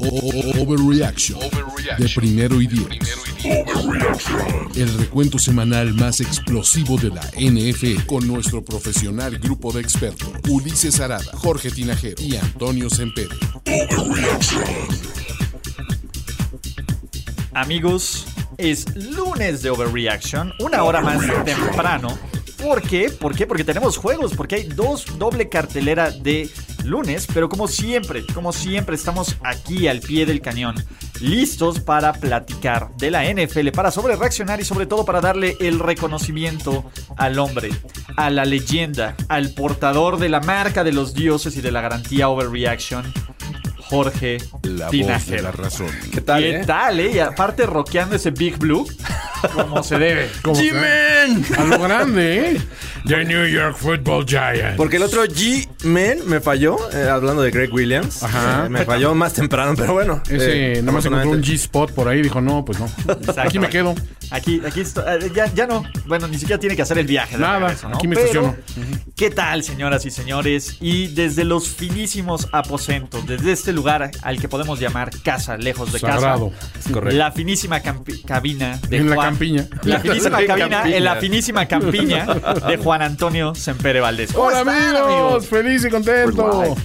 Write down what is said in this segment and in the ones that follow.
Overreaction de primero y diez. El recuento semanal más explosivo de la NFL con nuestro profesional grupo de expertos Ulises Arada, Jorge Tinajero y Antonio Sempere. Amigos, es lunes de Overreaction, una hora más temprano. ¿Por qué? ¿Por qué? Porque tenemos juegos, porque hay dos doble cartelera de lunes, pero como siempre, como siempre estamos aquí al pie del cañón, listos para platicar de la NFL, para sobre reaccionar y sobre todo para darle el reconocimiento al hombre, a la leyenda, al portador de la marca de los dioses y de la garantía Overreaction, Jorge La voz Tinajero. de la razón. ¿Qué tal, ¿Qué eh? tal, eh? Y aparte rockeando ese Big Blue como se debe. ¿Cómo se- G-Man. A lo grande, ¿eh? The New York Football Giants. Porque el otro G-Man me falló, eh, hablando de Greg Williams. Ajá. Eh, me falló más temprano, pero bueno. Ese eh, nomás encontró un G-Spot por ahí dijo, no, pues no. Aquí me quedo. Aquí, aquí eh, ya, ya no. Bueno, ni siquiera tiene que hacer el viaje. de Nada, regreso, ¿no? aquí me Pero, estaciono. ¿Qué tal, señoras y señores? Y desde los finísimos aposentos, desde este lugar al que podemos llamar casa, lejos de Sagrado. casa. correcto. La finísima cabina de En la Juan- campiña. La finísima La cabina campiña. en la finísima campiña de Juan Antonio Sempere Valdés. ¿Cómo Hola están, amigos, feliz y contento.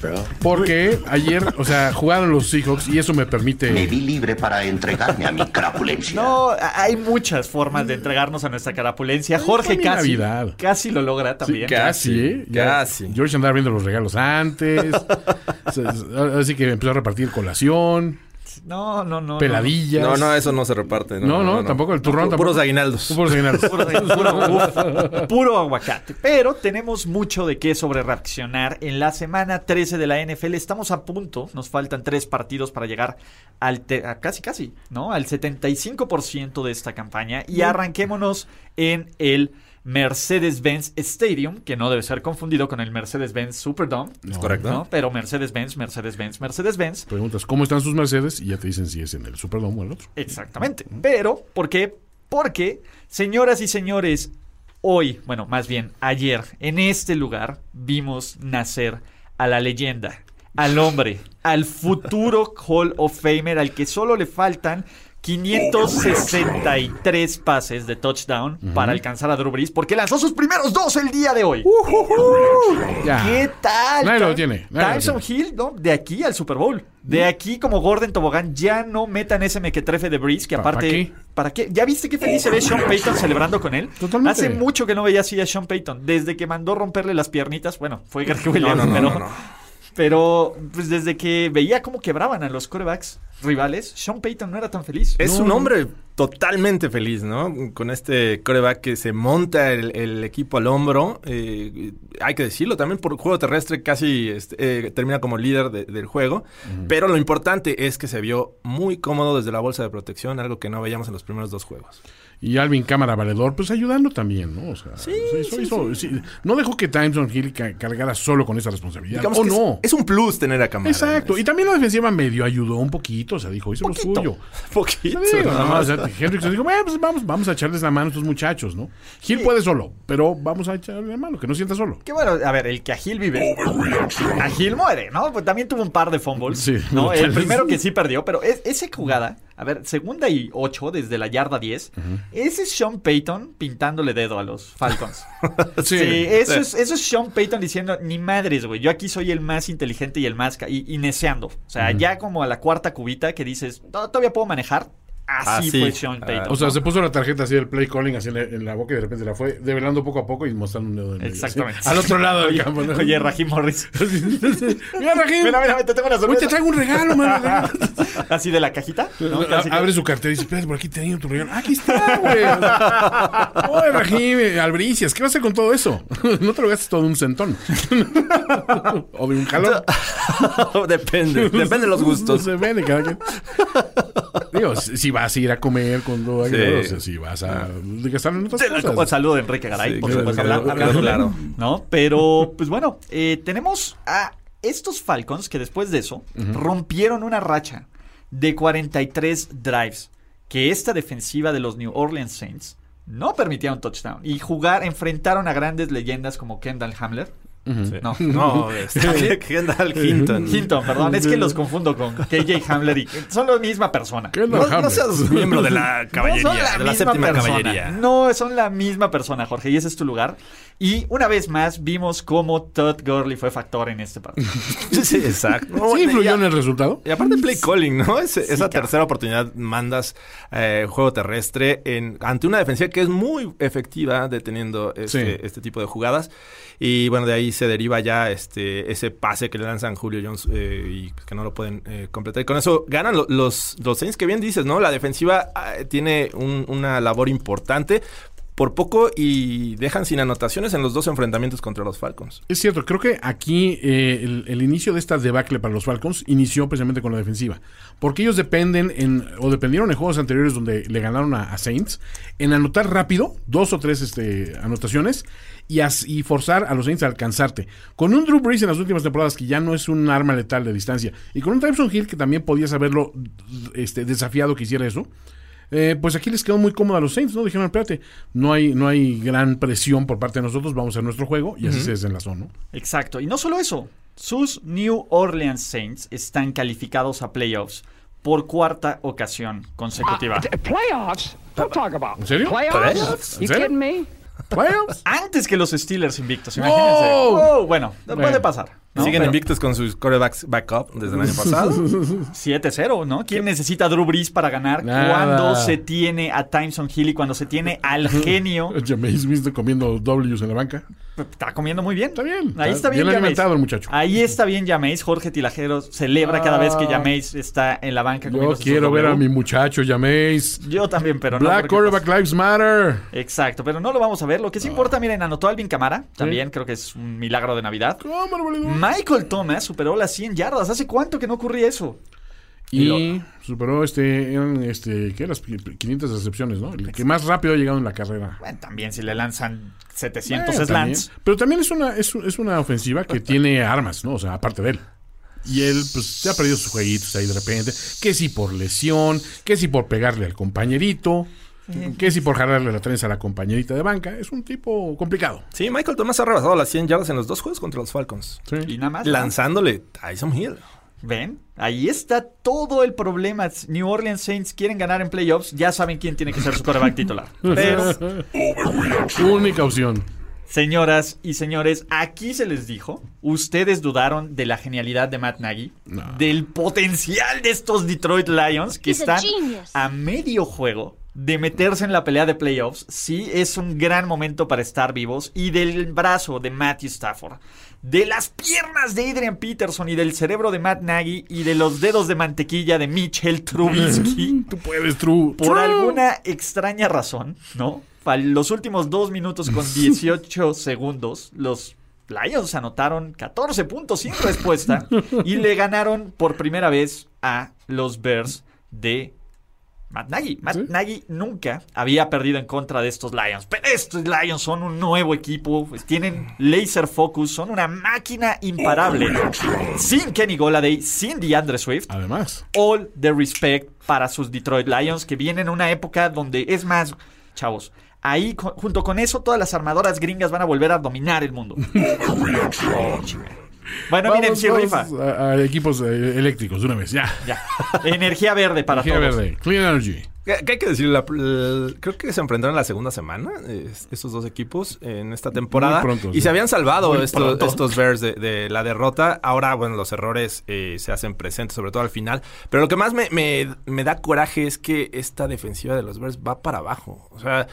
Porque ayer, o sea, jugaron los Seahawks y eso me Me permite. vi libre para entregarme a mi crapulencia. No, hay muchas formas de entregarnos a nuestra carapulencia. Jorge casi, Navidad. casi lo logra también. Casi, ¿eh? Ya- Casi. George andaba viendo los regalos antes. Así que empezó a repartir colación, No, no, no. peladillas. No, no, eso no se reparte. No, no, tampoco el turrón, tampoco. Puros aguinaldos. Puros aguinaldos. Puro, puro- uf, puro aguacate. Pero tenemos mucho de qué sobre reaccionar. En la semana 13 de la NFL estamos a punto. Nos faltan tres partidos para llegar al te- a casi, casi, ¿no? Al 75% de esta campaña. Y arranquémonos en el Mercedes-Benz Stadium, que no debe ser confundido con el Mercedes-Benz Superdome. Es correcto. ¿no? Pero Mercedes-Benz, Mercedes-Benz, Mercedes-Benz. Preguntas cómo están sus Mercedes y ya te dicen si es en el Superdome o el otro. Exactamente. Pero, ¿por qué? Porque, señoras y señores, hoy, bueno, más bien ayer, en este lugar, vimos nacer a la leyenda, al hombre, al futuro Hall of Famer, al que solo le faltan 563 pases de touchdown para alcanzar a Drew Brees, porque lanzó sus primeros dos el día de hoy. Ya. ¿Qué tal? Nadie lo tiene, nadie lo Tyson Hill, ¿no? De aquí al Super Bowl. De aquí, como Gordon Tobogán, ya no metan ese mequetrefe de Breeze, que ¿Pa- aparte. pa' qué? ¿Para qué? ¿Ya viste qué feliz se ve Sean Payton celebrando con él? Totalmente. Hace mucho que no veía así a Sean Payton. Desde que mandó romperle las piernitas, bueno, fue Greg Williams, no, no, pero. no, no. Pero, pues desde que veía cómo quebraban a los corebacks rivales, Sean Payton no era tan feliz. Es No, un hombre totalmente feliz, ¿no? Con este coreback que se monta el, el equipo al hombro. eh, hay que decirlo, también por juego terrestre casi este, eh, termina como líder de- del juego. Pero lo importante es que se vio muy cómodo desde la bolsa de protección, algo que no veíamos en los primeros dos juegos. Y Alvin Cámara Valedor, pues ayudando también, ¿no? O sea, hizo- hizo- sí, no dejó que Tyson Hill ca- cargara solo con esa responsabilidad. Digamos ¿O es- no? es, un plus tener a Camara. Exacto. Y también la defensiva medio ayudó un poquito, o sea, dijo, hizo lo suyo. poquito. Sí, digo, nada más. o sea, Hendricks dijo, bueno, pues vamos, vamos a echarles la mano a estos muchachos, ¿no? Gil puede solo, pero vamos a echarle la mano, que no sienta solo. Que bueno, a ver, el que a Gil vive, a Gil muere, ¿no? Pues también tuvo un par de fumbles, Sí. ¿no? El primero que sí perdió, pero es, esa jugada, a ver, segunda y ocho desde la yarda 10, ese es Sean Payton pintándole dedo a los Falcons. sí, eso, Es, eso es Sean Payton diciendo, ni madres, güey, yo aquí soy el más inteligente y el más... ca-", Y, y neceando. O sea, ya como a la cuarta cubita que dices, "No, todavía puedo manejar, Así Así. fue Sean Payton. O sea, se puso la tarjeta así del play calling así en la, en la boca y de repente la fue develando poco a poco y mostrando un dedo en medio, Exactamente. así, Al otro lado del Oye, campo. ¿no? Oye, Raheem Morris. mira, Raheem. Mira, mira, te tengo una Hoy te sorpresa. traigo un regalo, mano. Así de la cajita. ¿no? A- Casi que- Abre su cartera y dice, espérate, por aquí tenía tu regalo. Aquí está, güey. Oye, Raheem, albricias, ¿qué vas a hacer con todo eso? No te lo gastes todo en un centón. o de un jalón. depende, depende de los gustos. se vende cada quien. Digo, si si vas a ir a comer con todo Sí. o sea, si vas a gastar en otras Sí, como el cosas. saludo de Enrique Garay, Sí, por supuesto, de- claro. ¿No? Pero, pues bueno, eh, tenemos a estos Falcons que después de eso rompieron una racha de 43 drives. Que esta defensiva de los New Orleans Saints no permitía un touchdown. Y jugar, enfrentaron a grandes leyendas como Kendall Hamler. Sí. No. No, este, Kendall Hinton. Hinton, perdón, es que los confundo con KJ Hamler y son la misma persona. ¿Qué es la No, no seas miembro de la caballería, No la de la misma séptima persona. caballería. No, son la misma persona, Jorge, y ese es tu lugar. Y una vez más vimos cómo Todd Gurley fue factor en este partido. Sí, exacto. ¿Sí influyó en el resultado? Y aparte play calling, ¿no? Es- esa tercera oportunidad mandas eh, juego terrestre en, ante una defensiva que es muy efectiva deteniendo este, Sí. este tipo de jugadas. Y bueno, de ahí se deriva ya este ese pase que le lanzan Julio Jones eh, y que no lo pueden eh, completar. Y con eso ganan lo- los, los Saints, que bien dices, ¿no? La defensiva ah, tiene un- una labor importante. Por poco y dejan sin anotaciones en los dos enfrentamientos contra los Falcons. Es cierto, creo que aquí eh, el, el inicio de esta debacle para los Falcons inició precisamente con la defensiva. Porque ellos dependen en, o dependieron en juegos anteriores donde le ganaron a, a Saints, en anotar rápido, dos o tres este, anotaciones, y, as- y forzar a los Saints a alcanzarte. Con un Drew Brees en las últimas temporadas que ya no es un arma letal de distancia, y con un Tyson Hill que también podías haberlo este, desafiado que hiciera eso. eh, pues aquí les quedó muy cómodo a los Saints, ¿no? Dijeron, espérate, no hay, no hay gran presión por parte de nosotros, vamos a hacer nuestro juego, y así se desenlazó, ¿no? Exacto. Y no solo eso. Sus New Orleans Saints están calificados a playoffs por cuarta ocasión consecutiva. Uh, playoffs? Don't talk about ¿En serio? playoffs. You ¿En serio? kidding me? Playoffs. Antes que los Steelers invictos, imagínense. ¡Wow! Oh, bueno, puede pasar. ¿no? Siguen Pero invictos con sus corebacks backup desde el año pasado. 7-0, ¿no? ¿Quién necesita a Drew Brees para ganar Nada. cuando se tiene a Tyson Hill y cuando se tiene al genio? Jameis Winston comiendo W's en la banca. Está comiendo muy bien. Está bien. Ahí está bien, bien Jameis. alimentado el muchacho. Ahí está bien Jameis. Jorge Tilajero celebra cada vez que Ah. Jameis está en la banca. Yo quiero ver a mi muchacho Jameis. Yo también, pero no. Black Quarterback pues, Lives Matter. Exacto, pero no lo vamos a ver. Lo que sí importa, miren, anotó Alvin Camara. También creo que es un milagro de Navidad. Michael Thomas superó las 100 yardas. ¿Hace cuánto que no ocurría eso? Y superó este, eran este, ¿qué? Las 500 recepciones, ¿no? El que más rápido ha llegado en la carrera. Bueno, también si le lanzan 700 Eh, slants. también. Pero también es una, es, es una ofensiva que tiene armas, ¿no? O sea, aparte de él. Y él, pues, se ha perdido sus jueguitos ahí de repente. Que si por lesión, que si por pegarle al compañerito, que si por jalarle la trenza a la compañerita de banca. Es un tipo complicado. Sí, Michael Thomas ha rebasado las 100 yardas en los dos juegos contra los Falcons. Sí. Y nada más. Lanzándole Tyson Hill. ¿Ven? Ahí está todo el problema. New Orleans Saints quieren ganar en playoffs. Ya saben quién tiene que ser su quarterback titular. Pero, Única opción. señoras y señores, aquí se les dijo. Ustedes dudaron de la genialidad de Matt Nagy. No. Del potencial de estos Detroit Lions que He's a están genius. a medio juego de meterse en la pelea de playoffs. Sí, es un gran momento para estar vivos. Y del brazo de Matthew Stafford. De las piernas de Adrian Peterson y del cerebro de Matt Nagy y de los dedos de mantequilla de Mitchell Trubisky. Tú puedes, True. Por True. alguna extraña razón, ¿no? Los últimos dos minutos con 18 segundos, los Lions anotaron 14 puntos sin respuesta y le ganaron por primera vez a los Bears de Matt Nagy. Matt ¿Sí? Nagy nunca había perdido en contra de estos Lions. Pero estos Lions son un nuevo equipo, pues, tienen laser focus, son una máquina imparable. Sin Kenny Goladay, sin DeAndre Swift Además. all the respect para sus Detroit Lions que vienen en una época donde es más, chavos, ahí junto con eso todas las armadoras gringas van a volver a dominar el mundo. bueno, miren, si vamos rifa. a, a equipos eh, eléctricos de una vez, ya. Ya. Energía verde para Energía todos. verde. Clean Energy. ¿Qué, qué hay que decir? La- la- creo que se enfrentaron la segunda semana eh, estos dos equipos en esta temporada. Muy pronto, y sí. se habían salvado Muy estos, pronto. estos Bears de, de la derrota. Ahora, bueno, los errores eh, se hacen presentes, sobre todo al final. Pero lo que más me, me- me da coraje es que esta defensiva de los Bears va para abajo. O sea...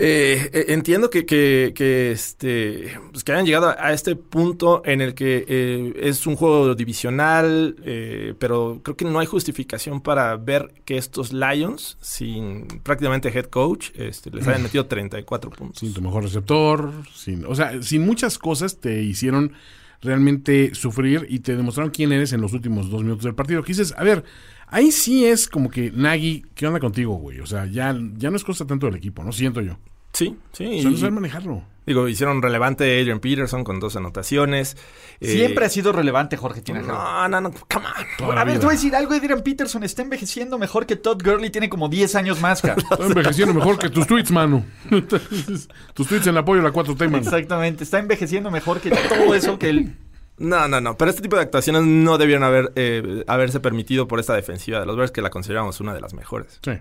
Eh, eh, entiendo que, que, que, este, pues que hayan llegado a, a este punto en el que eh, es un juego divisional, eh, pero creo que no hay justificación para ver que estos Lions, sin prácticamente head coach, este, les hayan metido 34 puntos. Sin tu mejor receptor, sin, o sea, sin muchas cosas te hicieron realmente sufrir y te demostraron quién eres en los últimos dos minutos del partido. Que dices, a ver, ahí sí es como que Nagy, ¿qué onda contigo, güey? O sea, ya, ya no es cosa tanto del equipo, ¿no? Siento yo. Sí, sí. O sea, no y- saben manejarlo. digo, hicieron relevante a Adrian Peterson con dos anotaciones. Eh, Siempre ha sido relevante Jorge Tinajero. No, no, no, come on. A ver, vida. te voy a decir algo, Adrian Peterson está envejeciendo mejor que Todd Gurley, tiene como 10 años más, cara. Está envejeciendo mejor que tus tweets, mano. tus tweets en apoyo a la 4T, mano. Exactamente, está envejeciendo mejor que todo eso que él... No, no, no. Pero este tipo de actuaciones no debieron haber, eh, haberse permitido por esta defensiva de los Bears, que la consideramos una de las mejores. Sí.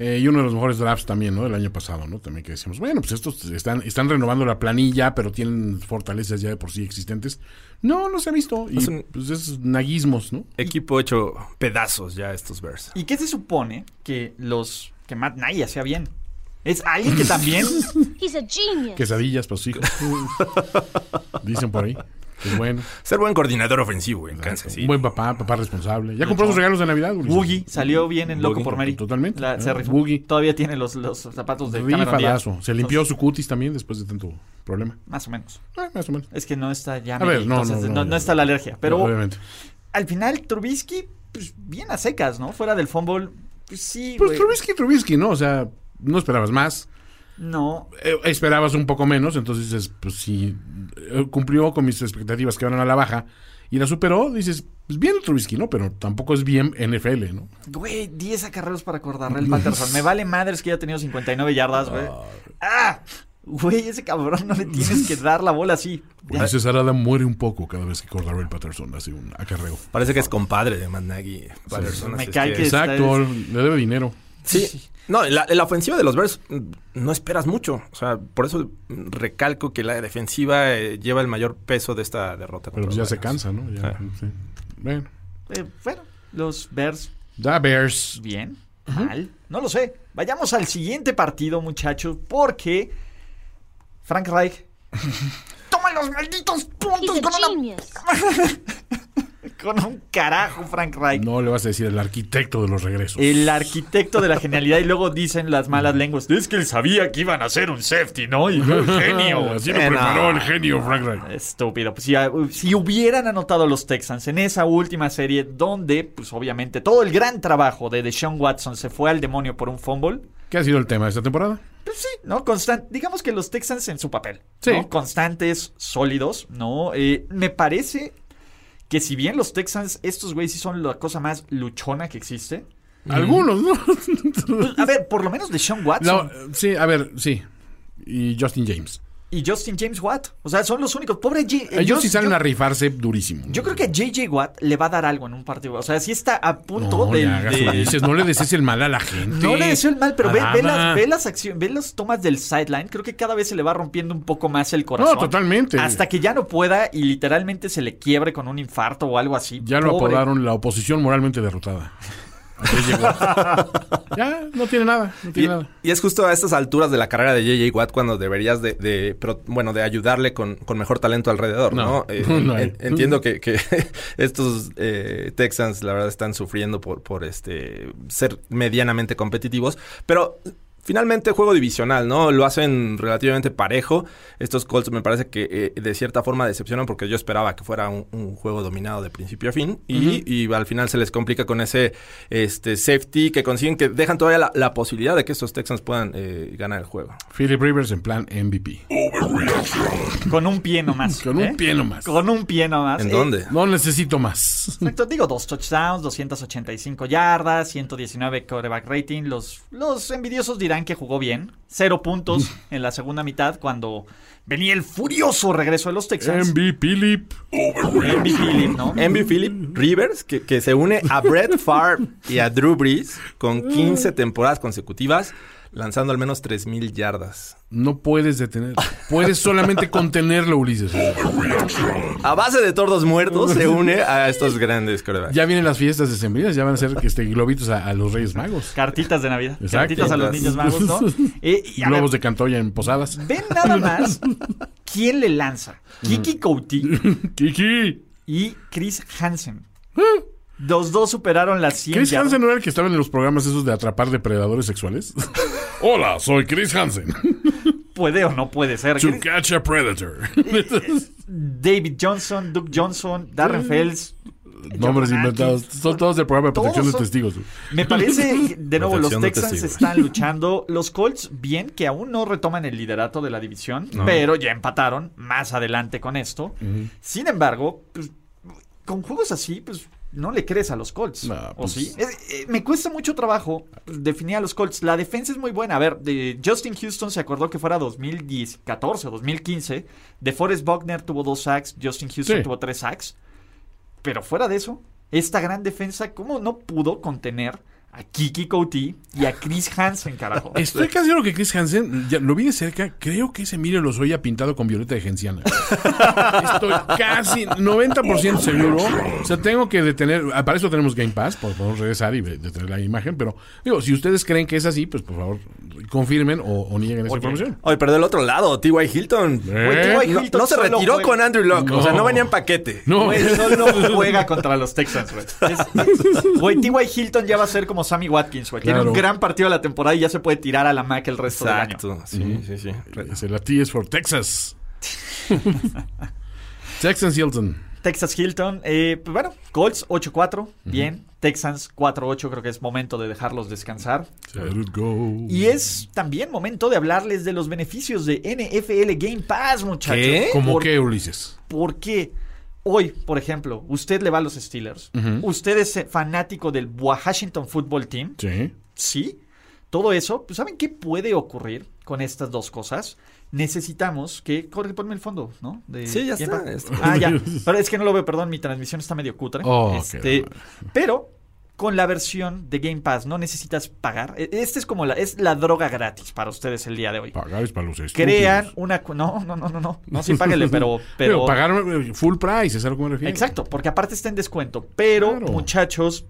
Eh, y uno de los mejores drafts también, ¿no? Del año pasado, ¿no? También que decíamos, bueno, pues estos están, están renovando la planilla, pero tienen fortalezas ya de por sí existentes. No, no se ha visto. Y Es un- pues es naguismos, ¿no? Equipo hecho pedazos ya estos Bears. ¿Y qué se supone que los... que Matt Nagy hacía bien? Es alguien que también... He's a genius. Quesadillas para sus hijos. Dicen por ahí. Que es bueno. Ser buen coordinador ofensivo en Kansas City. Un buen papá, papá responsable. Ya compró sus regalos de Navidad, Ulises. Boogie salió bien en Loco Boogie, por Mary. totalmente. La- se Ah, rifó. Boogie. Todavía tiene los, los zapatos de. Rifadazo. Se limpió su cutis también después de tanto problema. Más o menos. Eh, más o menos. Es que no está ya... A ver, no, entonces no, no, no, no no. está la alergia. Pero Obviamente. al final Trubisky, pues bien a secas, ¿no? Fuera del fumble, pues sí, Pues güey. Trubisky, Trubisky, ¿no? O sea, no esperabas más. No, Eh, esperabas un poco menos, entonces dices, pues si eh, cumplió con mis expectativas que van a la baja y la superó, dices, pues bien Trubisky, ¿no? Pero tampoco es bien NFL, ¿no? Güey, 10 acarreos para Cordarrell Patterson. Me vale madres que haya tenido 59 yardas, güey. ¡Ah! Güey, ese cabrón no le tienes que dar la bola así. Ulises Arada muere un poco cada vez que Cordarrell Patterson hace un acarreo. Parece que es compadre de Matt Nagy. Patterson, Me cae que- Exacto, le debe dinero. Sí. No, en la, la ofensiva de los Bears mm, no esperas mucho. O sea, por eso recalco que la defensiva eh, lleva el mayor peso de esta derrota. Pero ya se cansa, ¿no? Ya, Ah. sí. Bueno, Eh, bueno, los Bears, da Bears. bien, mal. No lo sé. Vayamos al siguiente partido, muchachos, porque Frank Reich. ¡Toma los malditos puntos con, una-. con un carajo, Frank Reich! No le vas a decir el arquitecto de los regresos. El arquitecto de la genialidad y luego dicen las malas lenguas. Es que él sabía que iban a hacer un safety, ¿no? Y un genio. Así lo Eh, preparó el genio Frank Reich. Estúpido. Pues si, si hubieran anotado los Texans en esa última serie donde, pues obviamente, todo el gran trabajo de Deshaun Watson se fue al demonio por un fumble, ¿Qué ha sido el tema de esta temporada? pues sí, ¿no? Constan digamos que los Texans en su papel. Sí. ¿no? Constantes, sólidos, ¿no? Eh, me parece que si bien los Texans, estos güeyes sí son la cosa más luchona que existe. Algunos, ¿no? pues, a ver, por lo menos Deshaun Watson No, sí, a ver, sí. Y Justin James. Y Justin James Watt. O sea, son los únicos. Pobre J- eh, Ellos sí salen yo- a rifarse durísimo. Yo creo que a JJ Watt le va a dar algo en un partido. O sea, sí está a punto no, de- no le desees el mal a la gente. No le deseo el mal, pero ve, ve las, ve las acciones, ve las tomas del sideline. Creo que cada vez se le va rompiendo un poco más el corazón. No, totalmente. Hasta que ya no pueda y literalmente se le quiebre con un infarto o algo así. Ya lo apodaron la oposición moralmente derrotada. Ya, no tiene nada, no Y, tiene nada. y es justo a estas alturas de la carrera de J.J. Watt cuando deberías de, de- pero, bueno, de ayudarle con, con mejor talento alrededor, ¿no? No, Eh, no hay. en- entiendo que, que estos eh, Texans, la verdad, están sufriendo por, por este ser medianamente competitivos, pero finalmente juego divisional, ¿no? Lo hacen relativamente parejo. Estos Colts me parece que eh, de cierta forma decepcionan porque yo esperaba que fuera un, un juego dominado de principio a fin y, y al final se les complica con ese este safety que consiguen que dejan todavía la, la posibilidad de que estos Texans puedan eh, ganar el juego. Philip Rivers en plan MVP. Con un pie nomás. Con un ¿eh? pie nomás. Con un pie nomás. ¿En Eh, dónde? No necesito más. Exacto, digo, dos touchdowns, 285 yardas, 119 quarterback rating. Los, los envidiosos dirán arranque jugó bien. Cero puntos en la segunda mitad cuando venía el furioso regreso de los Texans. MB Philip. Envy Philip Rivers, que, que se une a Brett Favre y a Drew Brees con 15 temporadas consecutivas, lanzando al menos 3.000 yardas. No puedes detener. Puedes solamente contenerlo, Ulises. A base de tordos muertos, se une a estos grandes corebacks. Ya vienen las fiestas decembrinas, ya van a ser este, globitos a, a los Reyes Magos. Cartitas de Navidad. Exacto. Cartitas a los niños magos, ¿no? Eh, y a ver, Globos de Cantoya en posadas. Ven nada más quién le lanza. Kiki Couti Kiki. y Chris Hansen. Los dos superaron las 100 Chris. Hansen no era el que estaba en los programas esos de atrapar depredadores sexuales. Hola, soy Chris Hansen. Puede o no puede ser. To catch a predator. David Johnson, Duke Johnson, Darren Fells. Nombres John inventados. Son todos del programa de protección de son- testigos. Me parece, que, de nuevo, los Texans testigos. están luchando. Los Colts, bien, que aún no retoman el liderato de la división, pero ya empataron más adelante con esto. Sin embargo, pues, con juegos así, pues no le crees a los Colts. ¿O pues- sí? Eh, eh, me cuesta mucho trabajo definir a los Colts. La defensa es muy buena. A ver, de Justin Houston se acordó que fuera 2014 o 2015. De Forrest Buckner tuvo dos sacks, Justin Houston Sí. tuvo tres sacks. Pero fuera de eso, esta gran defensa, ¿cómo no pudo contener a Kiki Couty y a Chris Hansen, carajo? Estoy casi seguro que Chris Hansen, ya lo vi de cerca, creo que ese Emilio Lozoya pintado con violeta de genciana. Estoy casi 90% seguro. O sea, tengo que detener, ah, para eso tenemos Game Pass, por favor regresar y detener la imagen, pero digo, si ustedes creen que es así, pues por favor confirmen o, o nieguen esa información. Oye, pero del otro lado, T.Y. Hilton. ¿Eh? No, Hilton no se retiró juega- con Andrew Locke. O sea, No. no venía en paquete. No, Güey, solo juega contra los Texans, güey. Es- Güey, T.Y. Hilton ya va a ser como Sammy Watkins, güey. Tiene un gran partido de la temporada y ya se puede tirar a la Mac el resto del año. Exacto. Sí, sí, sí. Ese, la T es for Texas. Texans Hilton. Texas Hilton, eh, pues bueno, Colts 8-4, bien. Texans 4-8, creo que es momento de dejarlos descansar. Let it go. Y es también momento de hablarles de los beneficios de NFL Game Pass, muchachos. ¿Qué? ¿Cómo Por- qué, Ulises? Porque hoy, por ejemplo, usted le va a los Steelers. Usted es fanático del Washington Football Team. Sí. Sí. Todo eso, pues ¿saben qué puede ocurrir con estas dos cosas? Necesitamos que... Corre, ponme el fondo, ¿no? De Sí, ya está. Ah, ya. Pero es que no lo veo, perdón, mi transmisión está medio cutre. Oh, Este, qué pero con la versión de Game Pass no necesitas pagar. E- Este es como la, es la droga gratis para ustedes el día de hoy. Pagar es para los estúpidos. Crean una... No, no, no, no, no. No, sí, páguenle, pero... pero Pero pagar eh, full price, es a lo que me refiero. Exacto, porque aparte está en descuento. Pero, Claro. muchachos,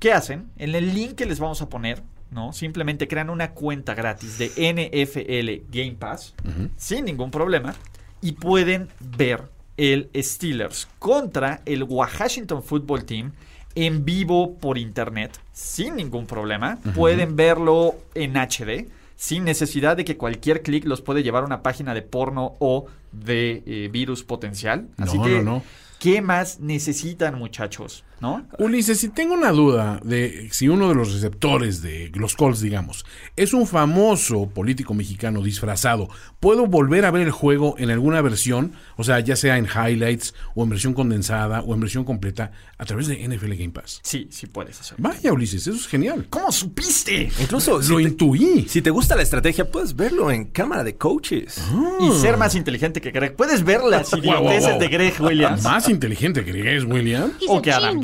¿qué hacen? En el link que les vamos a poner, ¿no? Simplemente crean una cuenta gratis de NFL Game Pass sin ningún problema y pueden ver el Steelers contra el Washington Football Team en vivo por internet sin ningún problema. Pueden verlo en HD sin necesidad de que cualquier clic los puede llevar a una página de porno o de eh, virus potencial. Así No, que, no, no. ¿qué más necesitan, muchachos? ¿No? Ulises, si tengo una duda de si uno de los receptores de los Colts, digamos, es un famoso político mexicano disfrazado, ¿puedo volver a ver el juego en alguna versión? O sea, ya sea en highlights o en versión condensada o en versión completa a través de NFL Game Pass. Sí, sí puedes hacerlo. Vaya, Ulises, eso es genial. ¿Cómo supiste? Incluso si Lo te, intuí. si te gusta la estrategia, puedes verlo en cámara de coaches. Y ser más inteligente que Greg. Puedes ver las Wow, wow, idioteces wow. de Greg Williams Más inteligente que Grace Williams. O que Adam.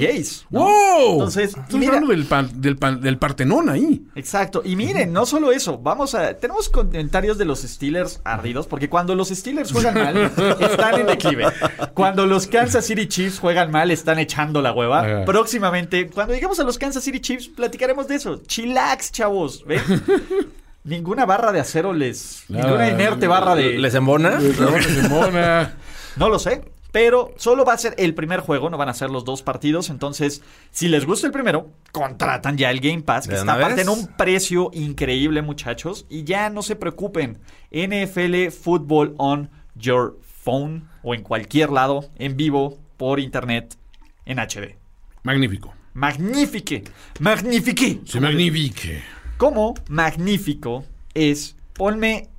¿No? ¡Wow! Entonces, Estás mira- hablando del, pan- del, pan- del Partenón ahí. Exacto. Y miren, no solo eso, vamos a. Tenemos comentarios de los Steelers ardidos, porque cuando los Steelers juegan mal, están en declive. Cuando los Kansas City Chiefs juegan mal, están echando la hueva. Ajá. Próximamente, cuando lleguemos a los Kansas City Chiefs, platicaremos de eso. Chillax, chavos. ¿Ven? Ninguna barra de acero les. Ninguna inerte barra de. ¿Les embona? Simona. No lo sé. Pero solo va a ser el primer juego, no van a ser los dos partidos. Entonces, si les gusta el primero, contratan ya el Game Pass, que ¿De está aparte en un precio increíble, muchachos. Y ya no se preocupen. NFL Football on your phone o en cualquier lado, en vivo, por internet, en HD. Magnífico. Magnifique. Magnifique. Se magnifique. Como magnífico es, ponme,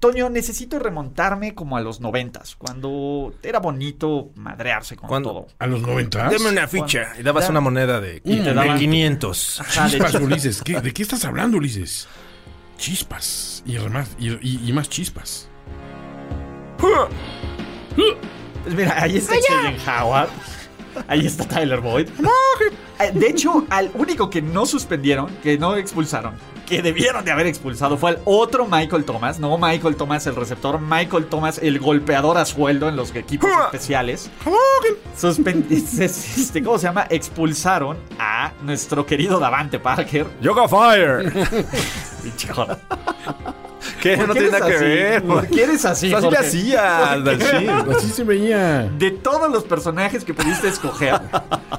Toño, necesito remontarme como a los noventas, cuando era bonito madrearse con Cuando- todo. A los 90. Deme una ficha. Y dabas Da- una moneda de, Y te de daban- 500. Ajá, de Chispas, hecho, Ulises. ¿Qué- ¿De qué estás hablando, Ulises? chispas. Y, y, y- y más chispas. Pues mira, ahí está Cheyenne Howard. Ahí está Tyler Boyd. Eh, De hecho, al único que no suspendieron, que no expulsaron, que debieron de haber expulsado fue al otro Michael Thomas. No Michael Thomas el receptor, Michael Thomas el golpeador a sueldo en los equipos especiales. Este, ¿Cómo se llama? Expulsaron a nuestro querido Davante Parker. Yoga Fire. ¿Qué? ¿Por No tiene nada que así? ver. ¿Por qué eres así? Así le Jorge? hacía al Dalcín. Así se veía. De todos los personajes que pudiste escoger,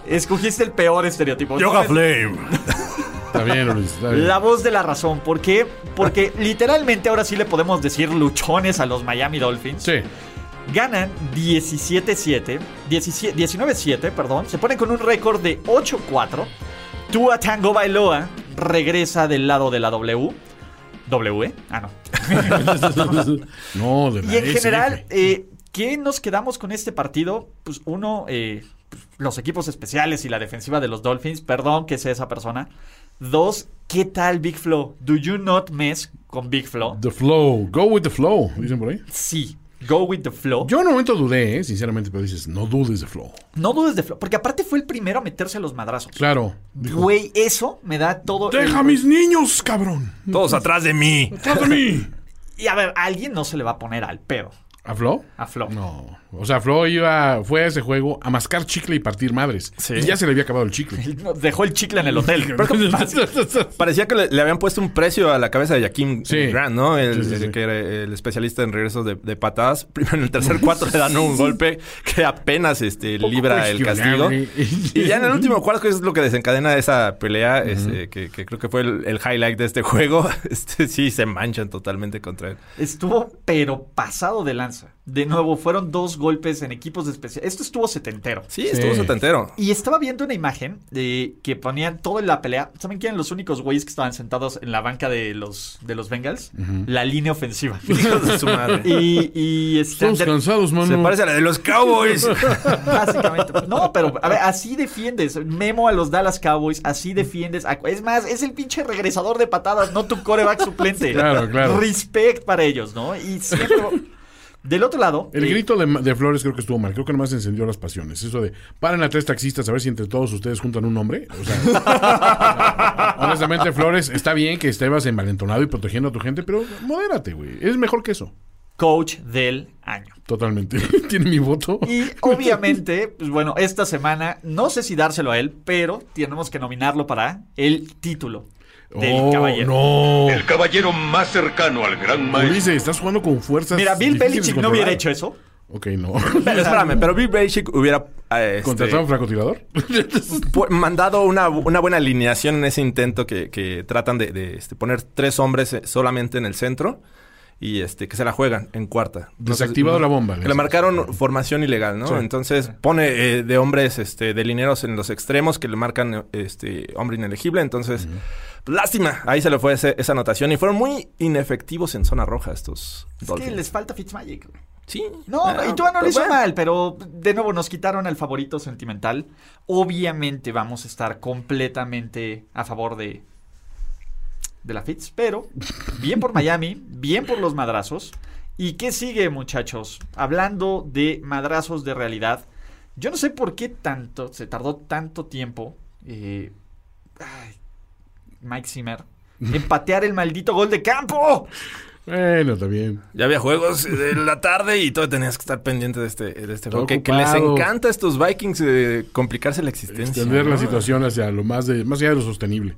escogiste el peor estereotipo. Yoga No, Flame. Está bien, Luis. Está bien. La voz de la razón. ¿Por qué? Porque literalmente ahora sí le podemos decir luchones a los Miami Dolphins. Sí. Ganan 17-7, 17 19-7, perdón. Se ponen con un récord de 8-4. Tua Tango Bailoa regresa del lado de la W. W, ah no. No, de Y en general, eh, ¿qué nos quedamos con este partido? Pues uno, eh, pues, los equipos especiales y la defensiva de los Dolphins. Perdón que sea esa persona. Dos, ¿qué tal Big Flow? ¿Do you not mess con Big Flow? The flow. Go with the flow. Dicen por ahí. Sí. Go with the flow. Yo en un momento dudé, ¿eh? sinceramente, pero dices, no dudes de flow. No dudes de flow. Porque aparte fue el primero a meterse a los madrazos. Claro. Dijo, Güey, eso me da todo. Deja a el- mis niños, cabrón. Todos atrás de mí. Trata de mí. Y a ver, a alguien no se le va a poner al pedo. ¿A Flo? A Flow. No. O sea, Flo iba, fue a ese juego a mascar chicle y partir madres. Sí. Y ya se le había acabado el chicle. Dejó el chicle en el hotel. Parecía que le, le habían puesto un precio a la cabeza de Jaquim Sí. Grant, ¿no? El, Sí, sí, sí. el que era el especialista en regresos de, de patadas. Primero en el tercer cuarto le dan un golpe que apenas este, libra el castigo. Y ya en el último cuarto, que es lo que desencadena esa pelea, este, que, que creo que fue el, el highlight de este juego, este, sí se manchan totalmente contra él. Estuvo, pero pasado de lanza. De nuevo, fueron dos golpes en equipos especiales. Esto estuvo setentero. Sí, estuvo setentero. Y estaba viendo una imagen de que ponían todo en la pelea. ¿Saben quién eran los únicos güeyes que estaban sentados en la banca de los, de los Bengals? La línea ofensiva. Hijos de su madre. y, y este, Estamos Ander- cansados, mano. Se parece a la de los Cowboys. Básicamente. No, pero a ver, así defiendes. Memo a los Dallas Cowboys, así defiendes. a- Es más, es el pinche regresador de patadas, no tu coreback suplente. Claro, claro. Respect para ellos, ¿no? Y siempre. Del otro lado. El eh, grito de, de Flores creo que estuvo mal. Creo que nomás encendió las pasiones. Eso de paren a tres taxistas a ver si entre todos ustedes juntan un nombre. O sea, honestamente, Flores, está bien que estés envalentonado y protegiendo a tu gente, pero modérate, güey. Es mejor que eso. coach del año. Totalmente. Tiene mi voto. Y obviamente, pues bueno, esta semana, no sé si dárselo a él, pero tenemos que nominarlo para el título del Oh, caballero. no. El caballero más cercano al gran maestro. Ulises, estás jugando con fuerzas. Mira, Bill Belichick no hubiera hecho eso. Ok, no. Pero espérame, pero Bill Belichick hubiera eh, este, ¿Contratado a un francotirador? mandado una, una buena alineación en ese intento que, que tratan de, de, este, poner tres hombres eh, solamente en el centro y este que se la juegan en cuarta. Desactivado la bomba, que le marcaron formación ilegal, ¿no? Sí. Entonces pone eh, de hombres este, de lineros en los extremos que le marcan este hombre inelegible. Entonces, lástima. Ahí se le fue ese- esa anotación y fueron muy inefectivos en zona roja estos Es que les falta Fitzmagic. Sí. No, Ah, y tú no lo pues hizo bueno. mal, pero de nuevo nos quitaron al favorito sentimental. Obviamente vamos a estar completamente a favor de, de la Fitz, pero bien por Miami, bien por los madrazos. ¿Y qué sigue, muchachos? Hablando de madrazos de realidad, yo no sé por qué tanto, se tardó tanto tiempo, eh, ay, Mike Zimmer, en patear el maldito gol de campo. bueno, bien. Ya había juegos de la tarde y todo tenías que estar pendiente de este, de este juego. Que, que les encanta a estos Vikings eh, complicarse la existencia. Extender la situación hacia lo más de, más allá de lo sostenible.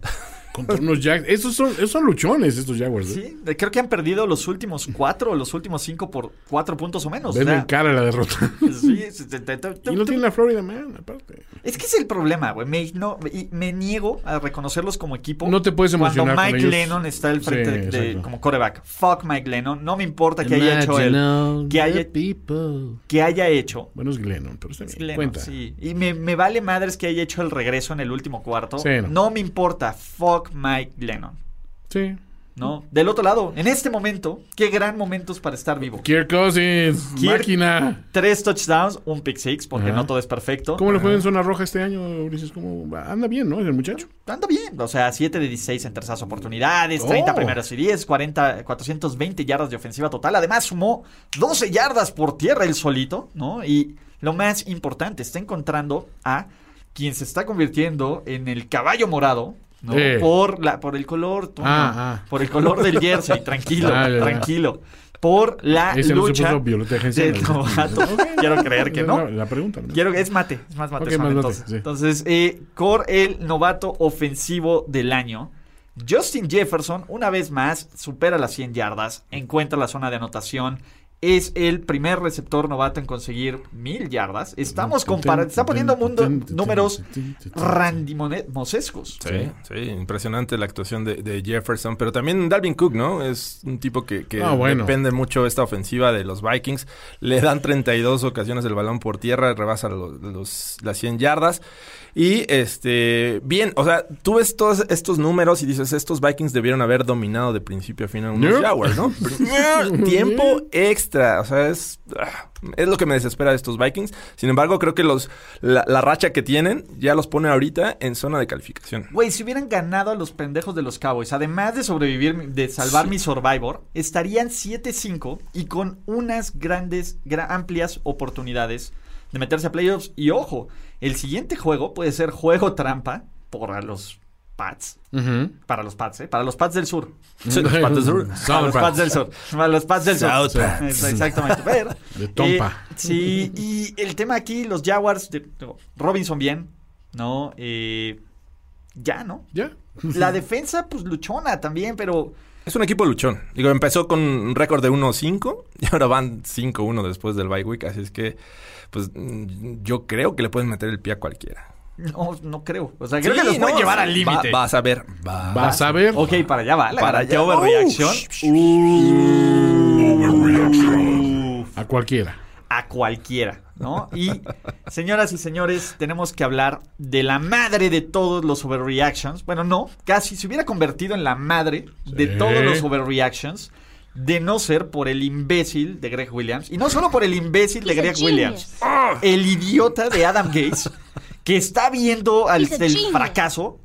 Contra unos Jags. Estos son, esos son luchones, estos Jaguars. ¿eh? Sí, de- creo que han perdido los últimos cuatro los últimos cinco por cuatro puntos o menos. Ven O sea, en cara la derrota. sí, y no tiene la Florida Man, aparte. Es que es el problema, güey. Me, no, me niego a reconocerlos como equipo. No te puedes emocionar Cuando con Mike ellos. Lennon está al frente Sí, de- como coreback. Fuck Mike Lennon. No me importa que haya hecho el. Que haya, que haya hecho. Bueno, es Glennon, pero está Es bien. Lennon, Cuenta. sí. Y me, me vale madres que haya hecho el regreso en el último cuarto. Sí, no. no me importa. Fuck Mike Lennon. Sí. ¿no? Del otro lado, en este momento, qué gran momentos para estar vivo. Kirk Cousins, Kirk- máquina. Tres touchdowns, un pick six, porque Ajá. no todo es perfecto. ¿Cómo le fue en zona roja este año, Ulises? ¿Cómo? Anda bien, ¿no? El muchacho. Anda bien, o sea, 7 de 16 en terceras oportunidades, 30 Oh. primeras y 10, 40, 420 yardas de ofensiva total. Además, sumó 12 yardas por tierra el solito, ¿no? Y lo más importante, está encontrando a quien se está convirtiendo en el caballo morado, ¿no? Eh. Por, la, por el color, Toño, Ah, ah. por el color del jersey, tranquilo, Ah, tranquilo. Por la Ese no se lucha puso ¿no? novato. Quiero creer que no. La pregunta. ¿no? Quiero es mate, es más mate. Más mate, entonces, sí. entonces eh, Core, el novato ofensivo del año. Justin Jefferson, una vez más, supera las 100 yardas, encuentra la zona de anotación. Es el primer receptor novato en conseguir mil yardas. Estamos comparando, está poniendo mundo, números randimosescos. Sí, sí, impresionante la actuación de, de Jefferson, pero también Dalvin Cook, ¿no? Es un tipo que, que Ah, bueno. depende mucho de esta ofensiva de los Vikings. Le dan 32 ocasiones el balón por tierra, rebasa los, los- las 100 yardas. Y este, bien, o sea, tú ves todos estos números y dices, estos Vikings debieron haber dominado de principio a fin a No. Jaguars, ¿no? Tiempo extra, o sea, es, ah, es lo que me desespera de estos Vikings. Sin embargo, creo que los la, la racha que tienen ya los pone ahorita en zona de calificación. Güey, si hubieran ganado a los pendejos de los Cowboys, además de sobrevivir, de salvar mi Survivor, estarían 7-5 y con unas grandes, gra- amplias oportunidades de meterse a playoffs. Y ojo, el siguiente juego puede ser juego trampa para los Pats. Para los Pats, ¿eh? Para los Pats del Sur. Sí, los Pats del Sur. Para los Pats del Sur. Para los Pats del Sur. South Pats. Es- Exactamente. Pero, De Tompa. eh, sí, y el tema aquí, los Jaguars, de- Robinson bien, ¿no? Eh, ya, ¿no? ¿Ya? La defensa, pues luchona también, pero Es un equipo luchón. Digo, empezó con un récord de 1-5 y ahora van 5-1 después del bye week. Así es que, pues, mm, yo creo que le pueden meter el pie a cualquiera. no, no creo. O sea, creo Sí, que los pueden no, llevar va- al límite. Vas a ver. Va- Vas a ver. Ok, para allá va. La Para allá. overreaction. A cualquiera. a cualquiera, ¿no? Y, señoras y señores, tenemos que hablar de la madre de todos los overreactions. Bueno, no, casi se hubiera convertido en la madre de Sí. todos los overreactions. De no ser por el imbécil de Greg Williams. Y no solo por el imbécil de Greg. Williams. El idiota de Adam Gates. Que está viendo al, el fracaso.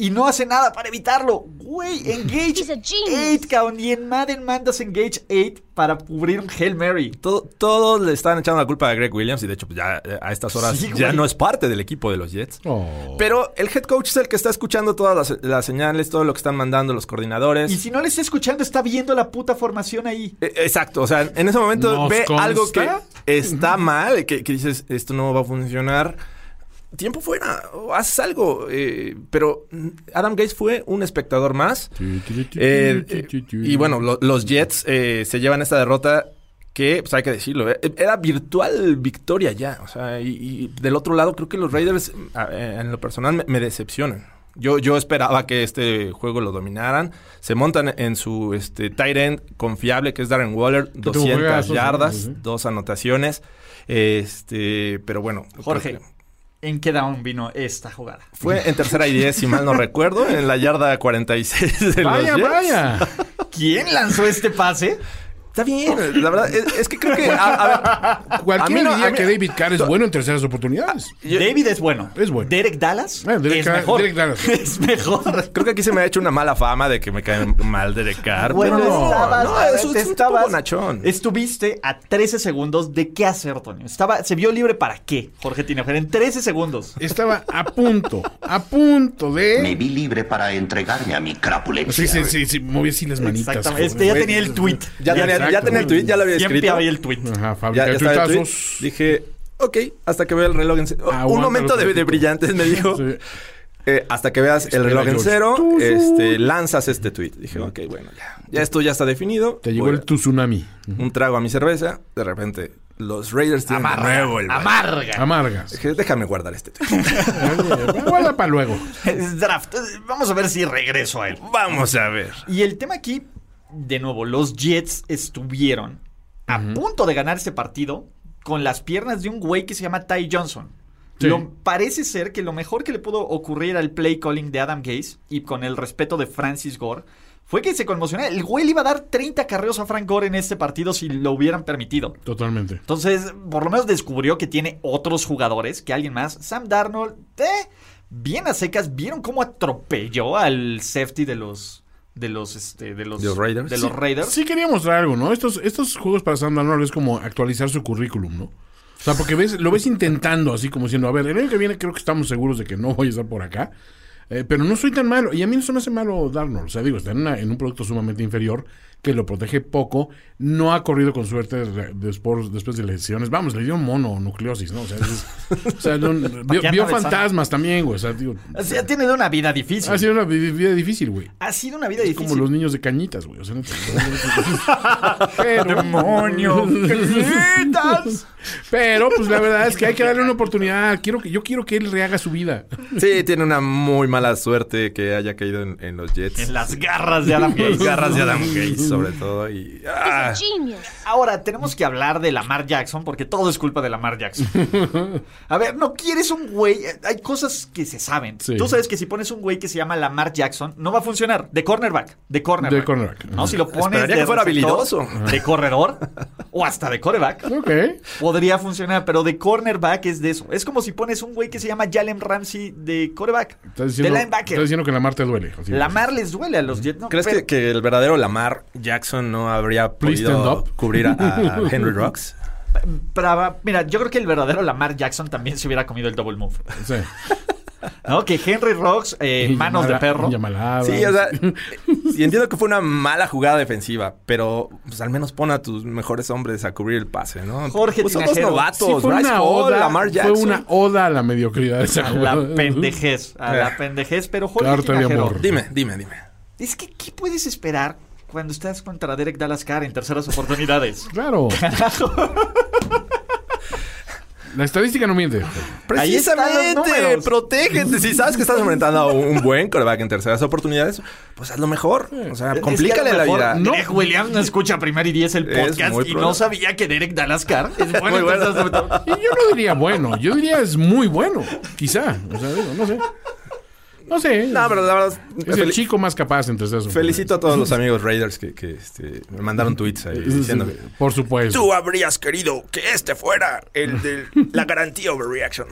Y no hace nada para evitarlo. Güey, engage He's a genius. 8, cabrón. Y en Madden mandas engage 8 para cubrir un Hail Mary. Todo- todos le están echando la culpa a Greg Williams y de hecho pues, ya eh, a estas horas Sí, ya no es parte del equipo de los Jets. Oh. Pero el head coach es el que está escuchando todas las, las señales, todo lo que están mandando los coordinadores. Y si no le está escuchando, está viendo la puta formación ahí. Eh, Exacto, o sea, en ese momento Nos ve consta. algo que está mal, que, que dices, esto no va a funcionar. Tiempo fuera, o haces algo. eh, pero Adam Gates fue un espectador más. Eh, eh, y bueno, lo- los Jets eh, se llevan esta derrota que, pues hay que decirlo, eh, era virtual victoria ya. O sea, y, y del otro lado creo que los Raiders, a- eh, en lo personal, me, me decepcionan. Yo, yo esperaba que este juego lo dominaran. Se montan en su este, tight end confiable, que es Darren Waller, tuvo 200 juegazos, yardas, dos anotaciones. Este, pero bueno, Jorge, creo que ¿en qué down vino esta jugada? Fue en tercera y 10, si mal no recuerdo, en la yarda 46 de Vaya, los Jets. vaya. ¿Quién lanzó este pase? Está bien, la verdad, es, es que creo que. A, a ver, Cualquiera A mí no- diría a mí- que David Carr es bueno en terceras oportunidades. David es bueno. Es bueno. Derek Dallas Ah, Derek es Carr- mejor. Derek Dallas. es mejor. creo que aquí se me ha hecho una mala fama de que me cae mal de Carr. Bueno, pero estabas, no, es un, es estabas- tipo bonachón. Estuviste a 13 segundos de qué hacer, Toño. Estaba, se vio libre para qué, Jorge Tinajero, en 13 segundos. Estaba a punto, a punto Me de. vi libre para entregarme a mi crapulencia. Sí, sí, sí, sí, moví así las manitas. Exactamente. joder. Este ya tenía el tweet. Ya, tenía, ya tenía el tweet, ya lo había Siempre escrito. había el tweet. Ajá, Ya, fábrica ya de estaba el tweet. tuitazos. Dije, ok, hasta que vea el reloj en cero. Un momento de, brillantes me dijo. Sí. eh, hasta que veas el reloj en cero, este, lanzas este tweet. Dije, ok, bueno, ya. Ya esto ya está definido. Te llegó Voy el tsunami. un trago a mi cerveza. De repente, los Raiders tienen de Amarga. nuevo el. Amarga. Amargas. Dije, déjame guardar este tweet. Guarda para luego. Es draft. Vamos a ver si regreso a él. Vamos a ver. Y el tema aquí, de nuevo, los Jets estuvieron a punto de ganar ese partido con las piernas de un güey que se llama Ty Johnson. Sí. Lo- parece ser que lo mejor que le pudo ocurrir al play calling de Adam Gase y con el respeto de Francis Gore fue que se conmocionó. El güey le iba a dar 30 carreos a Frank Gore en este partido si lo hubieran permitido. Totalmente. Entonces, por lo menos descubrió que tiene otros jugadores, que alguien más. Sam Darnold, eh, bien a secas, ¿vieron cómo atropelló al safety de los de los este, de los, ¿De los Raiders? de los Raiders? Sí quería mostrar algo, ¿no? Estos, estos juegos para Sam Darnold es como actualizar su currículum, ¿no? O sea, porque ves, lo ves intentando así como diciendo, a ver, el año que viene creo que estamos seguros de que no voy a estar por acá. eh, pero no soy tan malo. Y a mí no se me hace malo Darnold. O sea, digo, está en, una- en un producto sumamente inferior que lo protege poco. No ha corrido con suerte de- después, después de lesiones. Vamos, le dio mononucleosis, ¿no? O sea, es- o sea, no- vio, fantasmas también, güey. O sea, digo, O sea, tiene una vida difícil. ha sido una vi- vida difícil, güey. Ha sido una vida Es difícil. como los niños de cañitas, güey. O sea, no te- pero, ¡Demonio! ¡Gritas! pero, pues la verdad es que hay que darle una oportunidad. Quiero que, yo quiero que él rehaga su vida. Sí, tiene una muy mala suerte que haya caído en, en los Jets. En las garras de Adam Gates. Las garras de Adam Gates, sobre todo. Y, ah, Genius. Ahora, tenemos que hablar de Lamar Jackson porque todo es culpa de Lamar Jackson. A ver, no quieres un güey. eh, Hay cosas que se saben. Sí. Tú sabes que si pones un güey que se llama Lamar Jackson, no va a funcionar. De cornerback. De cornerback. De cornerback. No, si lo pones Esperaría de que fuera receptor, habilidoso. De corredor. o hasta de coreback. Ok. Podría funcionar, pero de cornerback es de eso. Es como si pones un güey que se llama Jalen Ramsey de coreback. Estás De diciendo, linebacker. estás diciendo que la mar te duele. Lamar les duele a los Jets. No, ¿Crees pero- que, que el verdadero Lamar Jackson no habría Please podido cubrir a, a Henry Rocks? Pero, mira, yo creo que el verdadero Lamar Jackson también se hubiera comido el double move. Sí. ¿No? Que Henry Rocks, eh, manos de perro. llamalada. Sí, o sea, y entiendo que fue una mala jugada defensiva, pero pues al menos pon a tus mejores hombres a cubrir el pase, ¿no? Jorge Pues son dos novatos, Sí, fue Bryce una Hall, oda. Lamar Jackson. Fue una oda a la mediocridad esa A jugada. la pendejez, a Eh. la pendejez, pero Jorge de Tinajero, amor. Dime, dime, dime. es que ¿qué puedes esperar cuando estás contra Derek Dallas Carr en terceras oportunidades? Claro. La estadística no miente. Precisamente, protégete. Si sabes que estás enfrentando a un buen coreback en terceras oportunidades, pues haz lo mejor. O sea, Es que complícale la vida. Greg Williams no escucha primer y diez el podcast y no sabía que Derek Dallas Carr es bueno. Muy en bueno. Y yo no diría bueno, yo diría es muy bueno. Quizá. O sea, no sé. No sé. No, pero la verdad, es el chico más capaz entre esos. felicito a todos los amigos Raiders que, que, este, me mandaron tweets ahí diciendo que Por supuesto. Tú habrías querido que este fuera el de la garantía overreaction.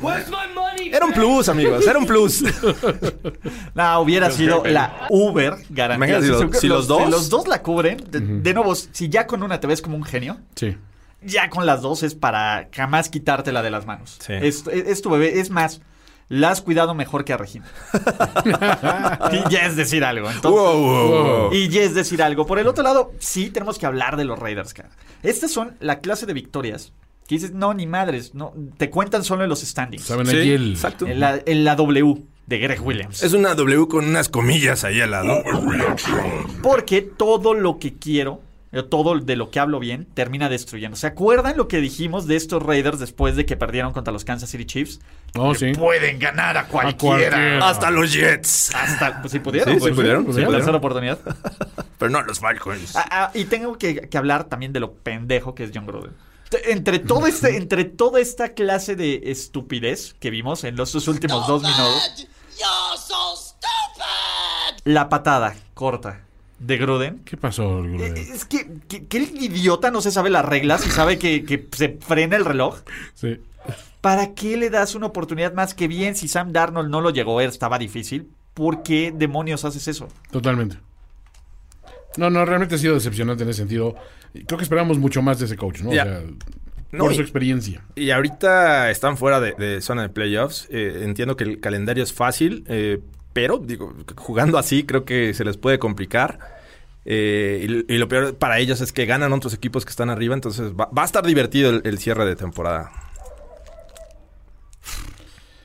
Era un plus, amigos, era un plus. No, hubiera sido la Uber garantía. Imagínate si los- si los dos- si los dos la cubren, de, de nuevo, si ya con una te ves como un genio, Sí. ya con las dos es para jamás quitártela de las manos. Sí. Es, es- es tu bebé, es más, la has cuidado mejor que a Regina. y ya es decir algo. Entonces, Wow, wow, wow. Y ya es decir algo. Por el otro lado, sí tenemos que hablar de los Raiders, cara. Estas son la clase de victorias que dices, no, ni madres, no, te cuentan solo en los standings. Saben Sí, el. exacto. En la, en la W de Greg Williams. Es una W con unas comillas ahí al lado. Porque todo lo que quiero, todo de lo que hablo bien, termina destruyendo. ¿Se acuerdan lo que dijimos de estos Raiders después de que perdieron contra los Kansas City Chiefs? Oh, sí. Pueden ganar a cualquiera. cualquiera. Hasta los Jets. Hasta, pues sí pudieron. Sí, sí pues, pudieron, sí oportunidad. Pero no los Falcons. Ah, ah, y tengo que, que hablar también de lo pendejo que es John Gruden. Entre, todo este, entre toda esta clase de estupidez que vimos en los sus últimos dos minutos, la patada corta de Gruden ¿Qué pasó, Eh, Gruden? Es que, que, que el idiota no se sabe las reglas y sabe que, que se frena el reloj. Sí. ¿Para qué le das una oportunidad más que bien si Sam Darnold no lo llegó a ver? Estaba difícil. ¿Por qué demonios haces eso? Totalmente. No, no, realmente ha sido decepcionante en ese sentido. Creo que esperamos mucho más de ese coach, ¿no? Ya. O sea, No, por y- su experiencia. Y ahorita están fuera de, de zona de playoffs. Eh, entiendo que el calendario es fácil, eh, pero digo, jugando así creo que se les puede complicar. Eh, y, y lo peor para ellos es que ganan otros equipos que están arriba, entonces va, va a estar divertido el, el cierre de temporada.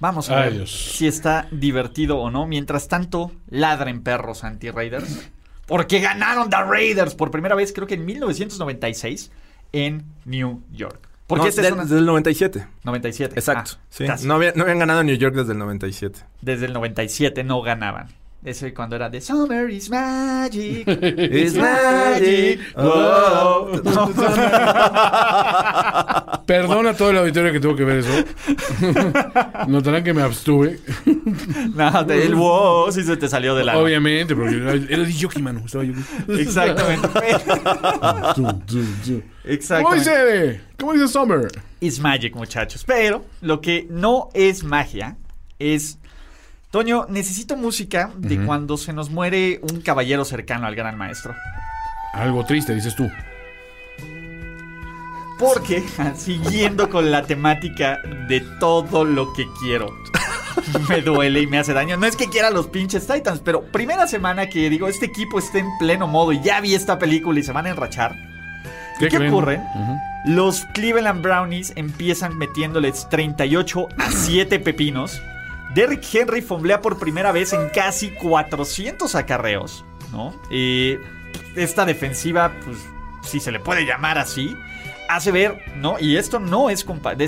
Vamos a Ay, ver Dios. si está divertido o no. Mientras tanto, ladren perros anti-Raiders. Porque ganaron the Raiders por primera vez, creo que en 1996, en New York. Porque No, este de- es una- desde el 97. 97. Exacto. Ah, sí. casi. No, había- no habían ganado en New York desde el 97. Desde el 97 no ganaban. Ese cuando era de Summer is magic. It's magic. Oh. Perdona a todo el auditorio que tuvo que ver eso. Notarán que me abstuve. No, de- el wow sí se te salió de la. Obviamente, porque era de Yoki, mano. Estaba. Exactamente. Tú. ¿Cómo Exactamente. dice? ¿Cómo dice Summer? It's magic, muchachos. Pero lo que no es magia es. Toño, necesito música de cuando se nos muere un caballero cercano al gran maestro. Algo triste, dices tú. Porque, siguiendo con la temática de todo lo que quiero, me duele y me hace daño. No es que quiera los pinches Titans, pero primera semana que digo, este equipo está en pleno modo y ya vi esta película y se van a enrachar. ¿Qué, ocurre? Los Cleveland Brownies empiezan metiéndoles 38 a 7 pepinos. Derrick Henry fomblea por primera vez en casi 400 acarreos, ¿no? Y esta defensiva, pues, si se le puede llamar así, hace ver, ¿no? Y esto no es,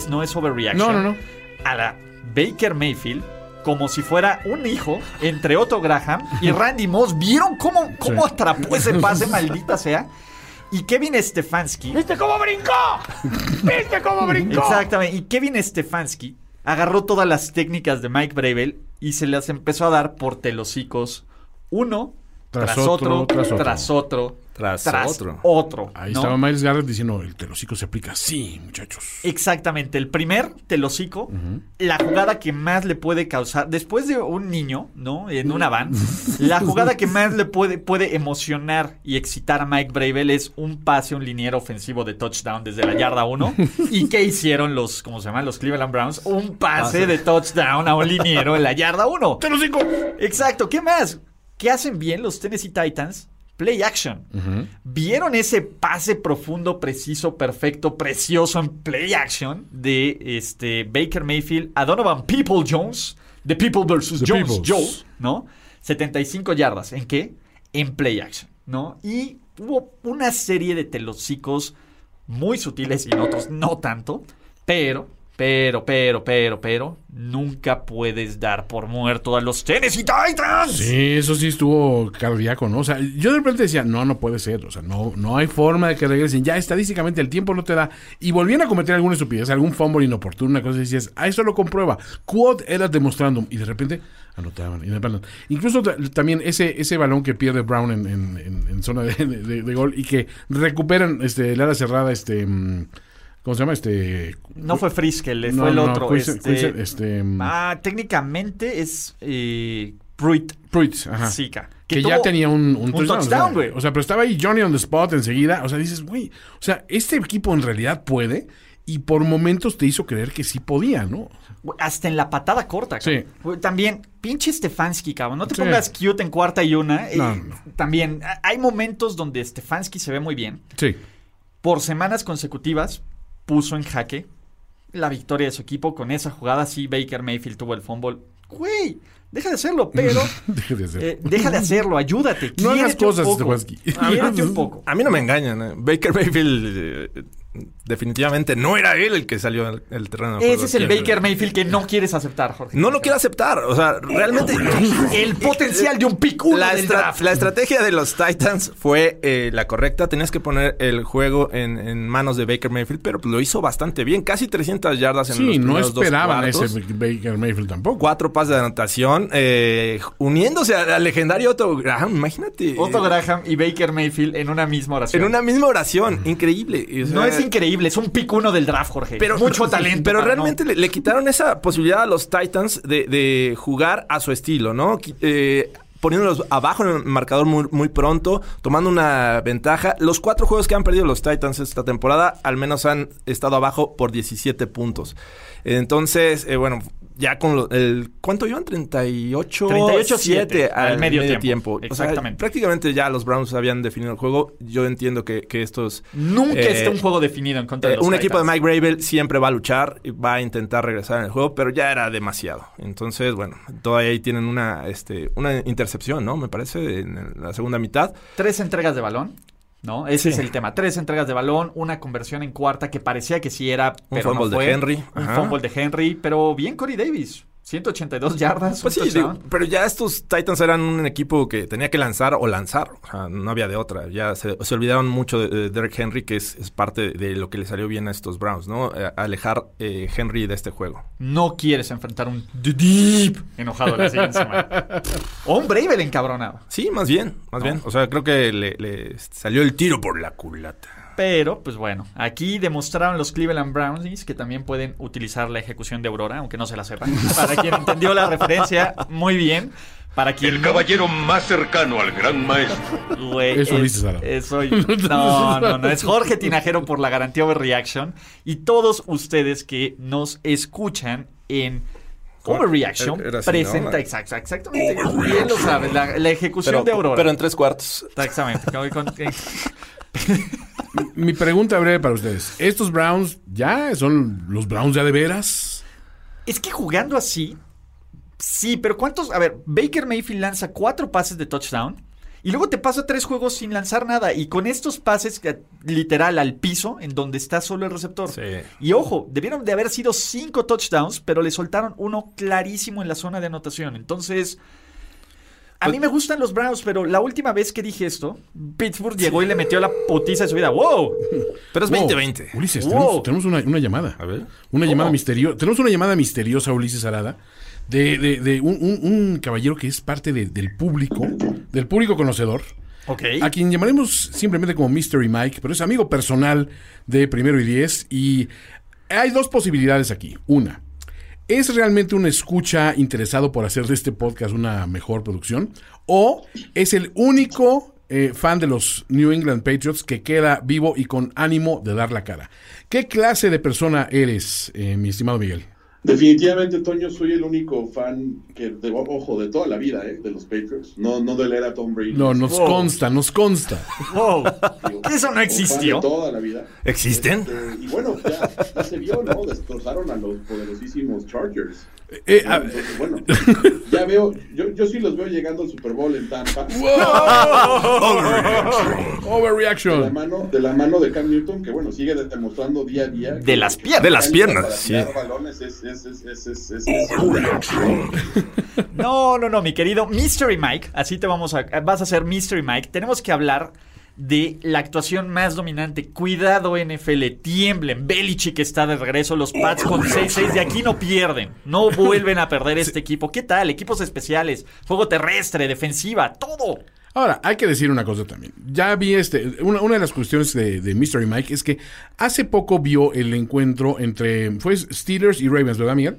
no es overreaction. No, no, no. A la Baker Mayfield como si fuera un hijo entre Otto Graham y Randy Moss. ¿Vieron cómo, cómo Sí. atrapó ese pase, maldita sea? Y Kevin Stefanski ¿Viste cómo brincó? ¿Viste cómo brincó? Exactamente. Y Kevin Stefanski agarró todas las técnicas de Mike Bravel y se las empezó a dar por telocicos uno tras, otro, tras otro, Tras otro. otro, Ahí ¿no? estaba Miles Garrett diciendo, el telocico se aplica así, muchachos. Exactamente, el primer telocico, la jugada que más le puede causar, después de un niño, ¿no? En una van, la jugada que más le puede, puede emocionar y excitar a Mike Bravel es un pase, un liniero ofensivo de touchdown desde la yarda 1. ¿Y qué hicieron los, cómo se llaman? Los Cleveland Browns? Un pase de touchdown a un liniero en la yarda 1. ¡Telocico! Exacto, ¿qué más? ¿Qué hacen bien los Tennessee Titans? Play action. ¿Vieron ese pase profundo, preciso, perfecto, precioso en play action de este Baker Mayfield a Donovan People Jones? De People versus The Jones Peoples. Joe, ¿no? 75 yardas. ¿En qué? En play action, ¿no? Y hubo una serie de telocicos muy sutiles y en otros no tanto, pero, pero, pero, pero, pero, nunca puedes dar por muerto a los Tennessee Titans. Sí, eso sí estuvo cardíaco, ¿no? O sea, yo de repente decía, no, no puede ser. O sea, no, no hay forma de que regresen. Ya estadísticamente el tiempo no te da. Y volvían a cometer alguna estupidez, algún fumble inoportuno, una cosa y decías, ah, eso lo comprueba. Quad era demostrando. Y de repente anotaban. Incluso ta- también ese, ese balón que pierde Brown en, en- en- en zona de, gol y que recuperan este, el ala cerrada, este. ¿Cómo se llama? Este. No fue Friskel, No, fue el no, otro. Este, este, mm, ah, técnicamente es eh, Pruitt. Pruitt, ajá. Que, ya tenía un, un un touchdown, touchdown, o sea, güey. O sea, pero estaba ahí Johnny on the spot enseguida. O sea, dices, güey, o sea, este equipo en realidad puede y por momentos te hizo creer que sí podía, ¿no? Hasta en la patada corta, cabrón. Sí. También, pinche Stefanski, cabrón. No te Sí. pongas cute en cuarta y una. eh, No. También, hay momentos donde Stefanski se ve muy bien. Sí. Por semanas consecutivas, puso en jaque la victoria de su equipo con esa jugada. Sí, Baker Mayfield tuvo el fumble. Güey, deja de hacerlo, pero Deje de hacer. eh, deja de hacerlo, ayúdate. No hagas quiérete un cosas, poco. Stefanski. Quiérete un poco. A mí no me engañan. ¿eh? Baker Mayfield eh, definitivamente no era él el que salió al el terreno. Ese juego es el. Baker Mayfield que no quieres aceptar, Jorge. No lo quiero aceptar. O sea, realmente. El potencial de un pick uno la, del estra- draft. la estrategia de los Titans fue eh, la correcta. Tenías que poner el juego en, en manos de Baker Mayfield, pero lo hizo bastante bien. Casi 300 yardas en los Sí, no primeros dos esperaban ese Baker Mayfield tampoco. Cuatro pases de anotación, eh, uniéndose al legendario Otto Graham. Imagínate. Otto eh, Graham y Baker Mayfield en una misma oración. En una misma oración. Increíble. Y, o No es increíble, es un pick uno del draft, Jorge. Pero, Mucho talento. Pero realmente no- le, le quitaron esa posibilidad a los Titans de, de jugar a su estilo, ¿no? Eh, poniéndolos abajo en el marcador muy, muy pronto, tomando una ventaja. Los cuatro juegos que han perdido los Titans esta temporada, al menos han estado abajo por 17 puntos. Entonces, eh, bueno, ya con lo- el... ¿Cuánto iban? 38... 38-7 al al medio medio, tiempo. tiempo. O sea, Exactamente. prácticamente ya los Browns habían definido el juego. Yo entiendo que, que estos... Nunca eh, está un juego definido en contra de eh, los un equipo de. Mike Bravel siempre va a luchar y va a intentar regresar en el juego, pero ya era demasiado. Entonces, bueno, todavía ahí tienen una, este, una intercepción, ¿no? Me parece, en la segunda mitad. Tres entregas de balón. ¿No? Ese es el tema. Tres entregas de balón, una conversión en cuarta que parecía que sí era, Un pero no fumble de. Henry. Un Ajá. fumble de Henry, pero bien Corey Davis. 182 yardas. Pues sí, digo, pero ya estos Titans eran un equipo que tenía que lanzar o lanzar. O sea, no había de otra. Ya se, se olvidaron mucho de, de Derek Henry, que es, es parte de lo que le salió bien a estos Browns, ¿no? Eh, alejar eh, Henry de este juego. No quieres enfrentar un Deep enojado la siguiente semana. O un Bravel encabronado. Sí, más bien, más bien. O sea, creo que le, le salió el tiro por la culata. Pero, pues bueno, aquí demostraron los Cleveland Brownies que también pueden utilizar la ejecución de Aurora, aunque no se la sepan. Para quien entendió la referencia, muy bien. Para quien El no, caballero más cercano al gran maestro. güey, Es Ara. es soy- No, no, no. Es Jorge Tinajero por la garantía Overreaction. Y todos ustedes que nos escuchan en Overreaction Era así, presenta ¿no? exact- exactamente. Bien lo sabes, la, la ejecución de Aurora. pero en tres cuartos. Exactamente. Con- con- Mi pregunta breve para ustedes. ¿Estos Browns ya son los Browns ya de veras? Es que jugando así, sí, pero ¿cuántos? A ver, Baker Mayfield lanza cuatro pases de touchdown y luego te pasa tres juegos sin lanzar nada y con estos pases literal al piso en donde está solo el receptor. Sí. Y ojo, debieron de haber sido cinco touchdowns, pero le soltaron uno clarísimo en la zona de anotación. Entonces, a Pues mí me gustan los Browns, pero la última vez que dije esto, Pittsburgh llegó y le metió la putiza de su vida. ¡Wow! Pero es Wow. 2020. Ulises, Wow. tenemos, tenemos una, una llamada. A ver. Una ¿Cómo? llamada misteriosa. Tenemos una llamada misteriosa, Ulises Arada, de, de- de un, un- un caballero que es parte de- del público, del público conocedor, Ok. a quien llamaremos simplemente como Mystery Mike, pero es amigo personal de Primero y Diez. Y hay dos posibilidades aquí. Una, ¿es realmente un escucha interesado por hacer de este podcast una mejor producción? ¿O es el único eh, fan de los New England Patriots que queda vivo y con ánimo de dar la cara? ¿Qué clase de persona eres, eh, mi estimado Miguel? Definitivamente, Toño, soy el único fan que, de, ojo, de toda la vida, ¿eh? de los Patriots. No, no de la era Tom Brady. No, nos Wow. consta, nos consta. Wow. Digo, Eso no fan existió. De toda la vida. ¿Existen? Este, y bueno, ya, ya se vio, ¿no? Destrozaron a los poderosísimos Chargers. Eh, Entonces, bueno, ya veo, yo, yo sí los veo llegando al Super Bowl en Tampa. De la Overreaction. mano, de la mano de Cam Newton, que bueno, sigue demostrando día a día. De que- las que piernas. De las piernas, para sí. tirar balones es, es, es, es, es, es- es pura, ¿no? No, no, no, mi querido Mystery Mike, así te vamos a vas a ser Mystery Mike. Tenemos que hablar de la actuación más dominante. Cuidado NFL, tiemblen. Belichick está de regreso, los Pats con 6-6 de aquí no pierden. No vuelven a perder este equipo. ¿Qué tal? Equipos especiales, juego terrestre, defensiva, todo. Ahora, hay que decir una cosa también. Ya vi este. Una, una de las cuestiones de, de Mystery Mike es que hace poco vio el encuentro entre. Fue Steelers y Ravens, ¿verdad, Miguel?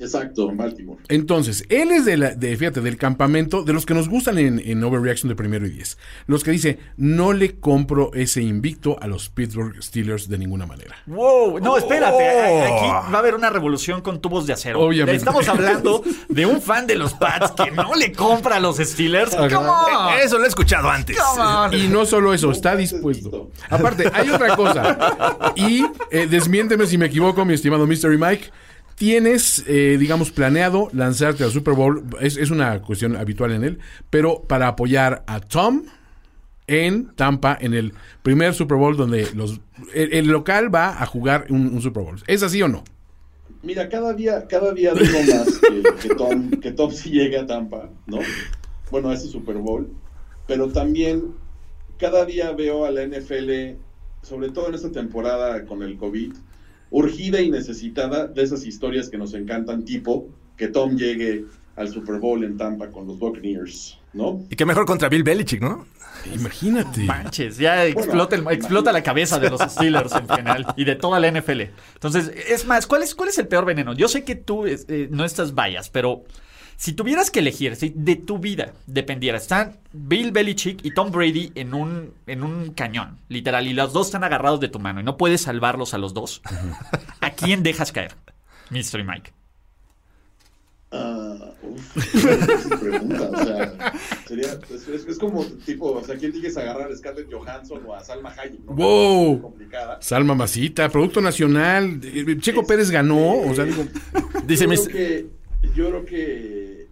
Exacto, en Baltimore. Entonces, él es de, la, de fíjate, del campamento, de los que nos gustan en, en Overreaction de primero y diez. Los que dice, no le compro ese invicto a los Pittsburgh Steelers de ninguna manera. Wow, no, espérate. a- Aquí va a haber una revolución con tubos de acero. Obviamente. Estamos hablando de un fan de los Pats que no le compra a los Steelers. Come on. Eso lo he escuchado antes. Come on. Y no solo eso, está dispuesto. Aparte, hay otra cosa. Y eh, desmiénteme si me equivoco, mi estimado Mystery Mike. Tienes, eh, digamos, planeado lanzarte al Super Bowl. Es, una cuestión habitual en él. Pero para apoyar a Tom en Tampa en el primer Super Bowl donde los el, local va a jugar un, Super Bowl. ¿Es así o no? Mira, cada día, cada día digo más que, Tom, que Tom sí llegue a Tampa, ¿no? Bueno, a ese Super Bowl. Pero también cada día veo a la NFL, sobre todo en esta temporada con el COVID, urgida y necesitada de esas historias que nos encantan, tipo que Tom llegue al Super Bowl en Tampa con los Buccaneers, ¿no? Y qué mejor contra Bill Belichick, ¿no? Imagínate. Manches, ya explota, el- explota la cabeza de los Steelers en general y de toda la NFL. Entonces, es más, ¿cuál es, cuál es el peor veneno? Yo sé que tú eh, no estás vayas, pero si tuvieras que elegir, si de tu vida dependiera, están Bill Belichick y Tom Brady en un, en un cañón, literal, y los dos están agarrados de tu mano y no puedes salvarlos a los dos, ¿a quién dejas caer? Mystery Mike. Ah, uf, pregunta, o sea, sería, es, es- es como tipo, o sea, ¿quién tienes que agarrar a Scarlett Johansson o a Salma Hayek? ¿no? Wow. Complicada. Salma Masita, Producto Nacional. Checo Pérez ganó. O sea, digo, Dice yo creo que,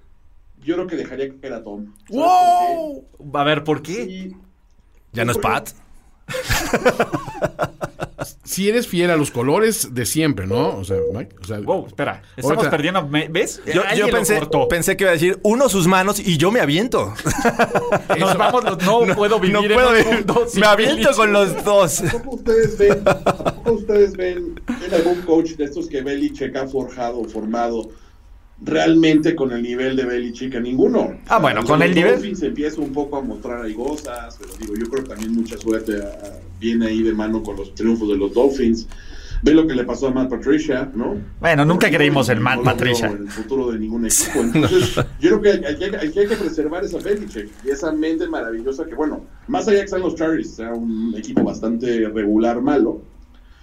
yo creo que, yo dejaría que era Tom. ¿Sabes ¡Wow! A ver, ¿por qué? Sí, Ya no es Pat. si eres fiel a los colores de siempre, ¿no? O sea, Mike, o sea, Wow, espera. Estamos ahorita- perdiendo. ¿Ves? Yo, yo lo pensé, cortó. pensé que iba a decir uno sus manos y yo me aviento. Nos vamos, los- no, puedo vivir no en puedo un vivir. mundo Me aviento con los dos. ¿A poco ustedes ven, a poco ustedes ven en algún coach de estos que Belichick ha forjado, formado, realmente con el nivel de Belichick? A ninguno. Ah, bueno, Los con el nivel- Dolphins empieza un poco a mostrar ahí cosas, pero digo, yo creo que también mucha suerte ah, viene ahí de mano con los triunfos de los Dolphins. Ve lo que le pasó a Matt Patricia, ¿no? Bueno, nunca creímos en Matt Patricia. En el futuro de ningún equipo. Entonces, yo creo que hay, hay- hay- hay que preservar esa Belichick y esa mente maravillosa que, bueno, más allá que sean los Chargers, sea un equipo bastante regular, malo,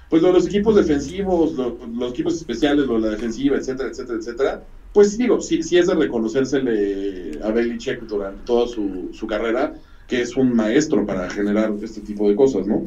pues lo de los equipos defensivos, lo- los equipos especiales, lo de la defensiva, etcétera, etcétera, etcétera, pues digo, sí, sí es de reconocérsele a Belichick durante toda su, su carrera, que es un maestro para generar este tipo de cosas, ¿no?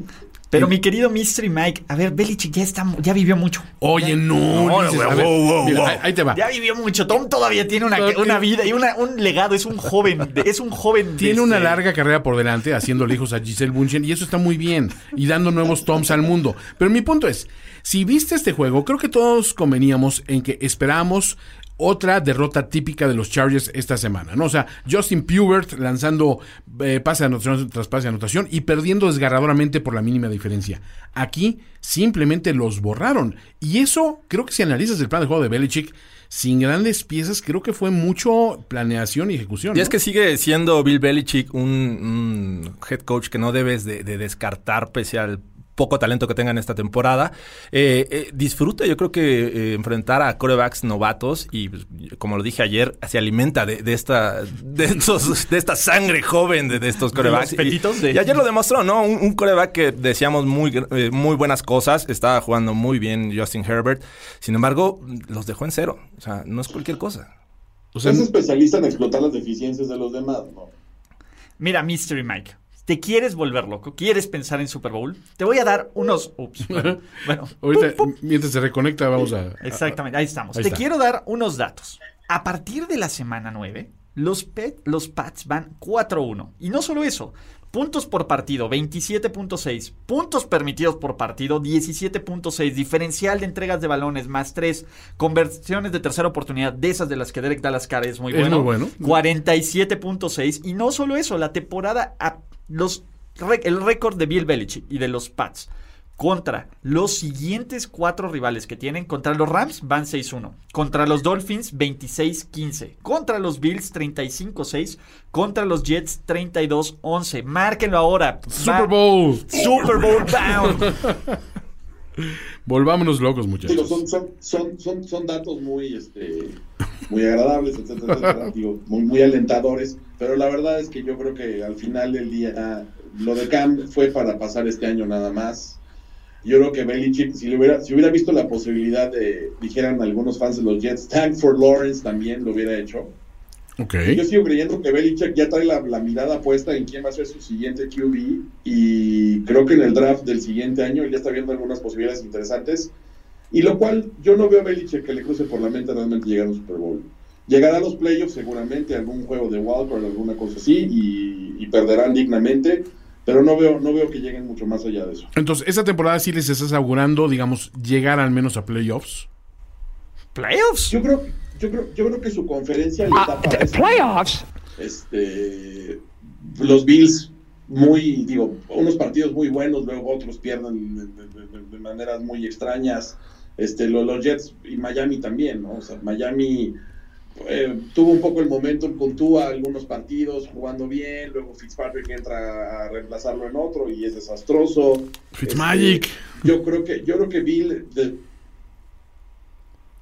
Pero mi querido Mystery Mike, a ver, Belichick ya está, ya vivió mucho. Oye, no. No, dices, a ver, wow, wow, mira, wow. ahí- ahí te va. Ya vivió mucho. Tom todavía tiene una, una vida y una- un legado. Es un joven. de- es un joven. Tiene una este- larga carrera por delante haciéndole hijos a Giselle Bunchen y eso está muy bien y dando nuevos toms al mundo. Pero mi punto es, si viste este juego, creo que todos conveníamos en que esperábamos otra derrota típica de los Chargers esta semana, ¿no? O sea, Justin Pubert lanzando eh, pase de anotación tras pase de anotación y perdiendo desgarradoramente por la mínima diferencia. Aquí simplemente los borraron. Y eso, creo que si analizas el plan de juego de Belichick, sin grandes piezas, creo que fue mucho planeación y ejecución. Y es que sigue siendo Bill Belichick un, un head coach que no debes de, de descartar pese al poco talento que tenga en esta temporada. Eh, eh, disfruta, yo creo que eh, enfrentar a corebacks novatos y, pues, como lo dije ayer, se alimenta de, de esta de, estos, de esta sangre joven de, de estos corebacks. y, de- y ayer lo demostró, ¿no? Un, un coreback que decíamos muy, eh, muy buenas cosas, estaba jugando muy bien Justin Herbert. Sin embargo, los dejó en cero. O sea, no es cualquier cosa. O sea, es especialista en explotar las deficiencias de los demás, ¿no? Mira, Mystery Mike. ¿Te quieres volver loco? ¿Quieres pensar en Super Bowl? Te voy a dar unos. Ups. Bueno, bueno. Ahorita, mientras se reconecta, vamos a. Exactamente, ahí estamos. Ahí Te está. quiero dar unos datos. A partir de la semana 9, los, Pet- los Pats van 4-1. Y no solo eso, puntos por partido 27.6, puntos permitidos por partido 17.6, diferencial de entregas de balones más 3, conversiones de tercera oportunidad, de esas de las que Derek Dalascar es muy Es bueno. muy bueno. 47.6. Y no solo eso, la temporada, a- los, re- el récord de Bill Belichick y de los Pats contra los siguientes cuatro rivales que tienen. Contra los Rams van 6-1. Contra los Dolphins 26-15. Contra los Bills 35-6. Contra los Jets 32-11. Márquenlo ahora. Super Bowl. Super Bowl down. Volvámonos locos, Digo, muchachos. son, son, son, son, son datos muy, este, muy agradables, etcétera, etcétera, digo, muy, muy alentadores, pero la verdad es que yo creo que al final del día lo de Cam fue para pasar este año nada más. Yo creo que Belichick, si, le hubiera, si hubiera visto la posibilidad de, dijeran algunos fans de los Jets, Tank for Lawrence también lo hubiera hecho. Ok. Yo sigo creyendo que Belichick ya trae la, la mirada puesta en quién va a ser su siguiente QB y creo que en el draft del siguiente año él ya está viendo algunas posibilidades interesantes y lo cual yo no veo a Belichick que le cruce por la mente realmente llegar a un Super Bowl. Llegará a los playoffs seguramente, algún juego de wildcard, alguna cosa así y, y perderán dignamente, pero no veo, no veo que lleguen mucho más allá de eso. Entonces, esta temporada sí les estás augurando, digamos, llegar al menos a playoffs. ¿Playoffs? Yo creo, yo creo, yo creo que su conferencia le da para eso. Playoffs? este los Bills muy digo unos partidos muy buenos luego otros pierden de, de- de- de maneras muy extrañas este lo- los Jets y Miami también no o sea Miami eh, tuvo un poco el momento con Tua algunos partidos jugando bien luego Fitzpatrick entra a reemplazarlo en otro y es desastroso Fitzmagic. Este, yo creo que yo creo que Bill de-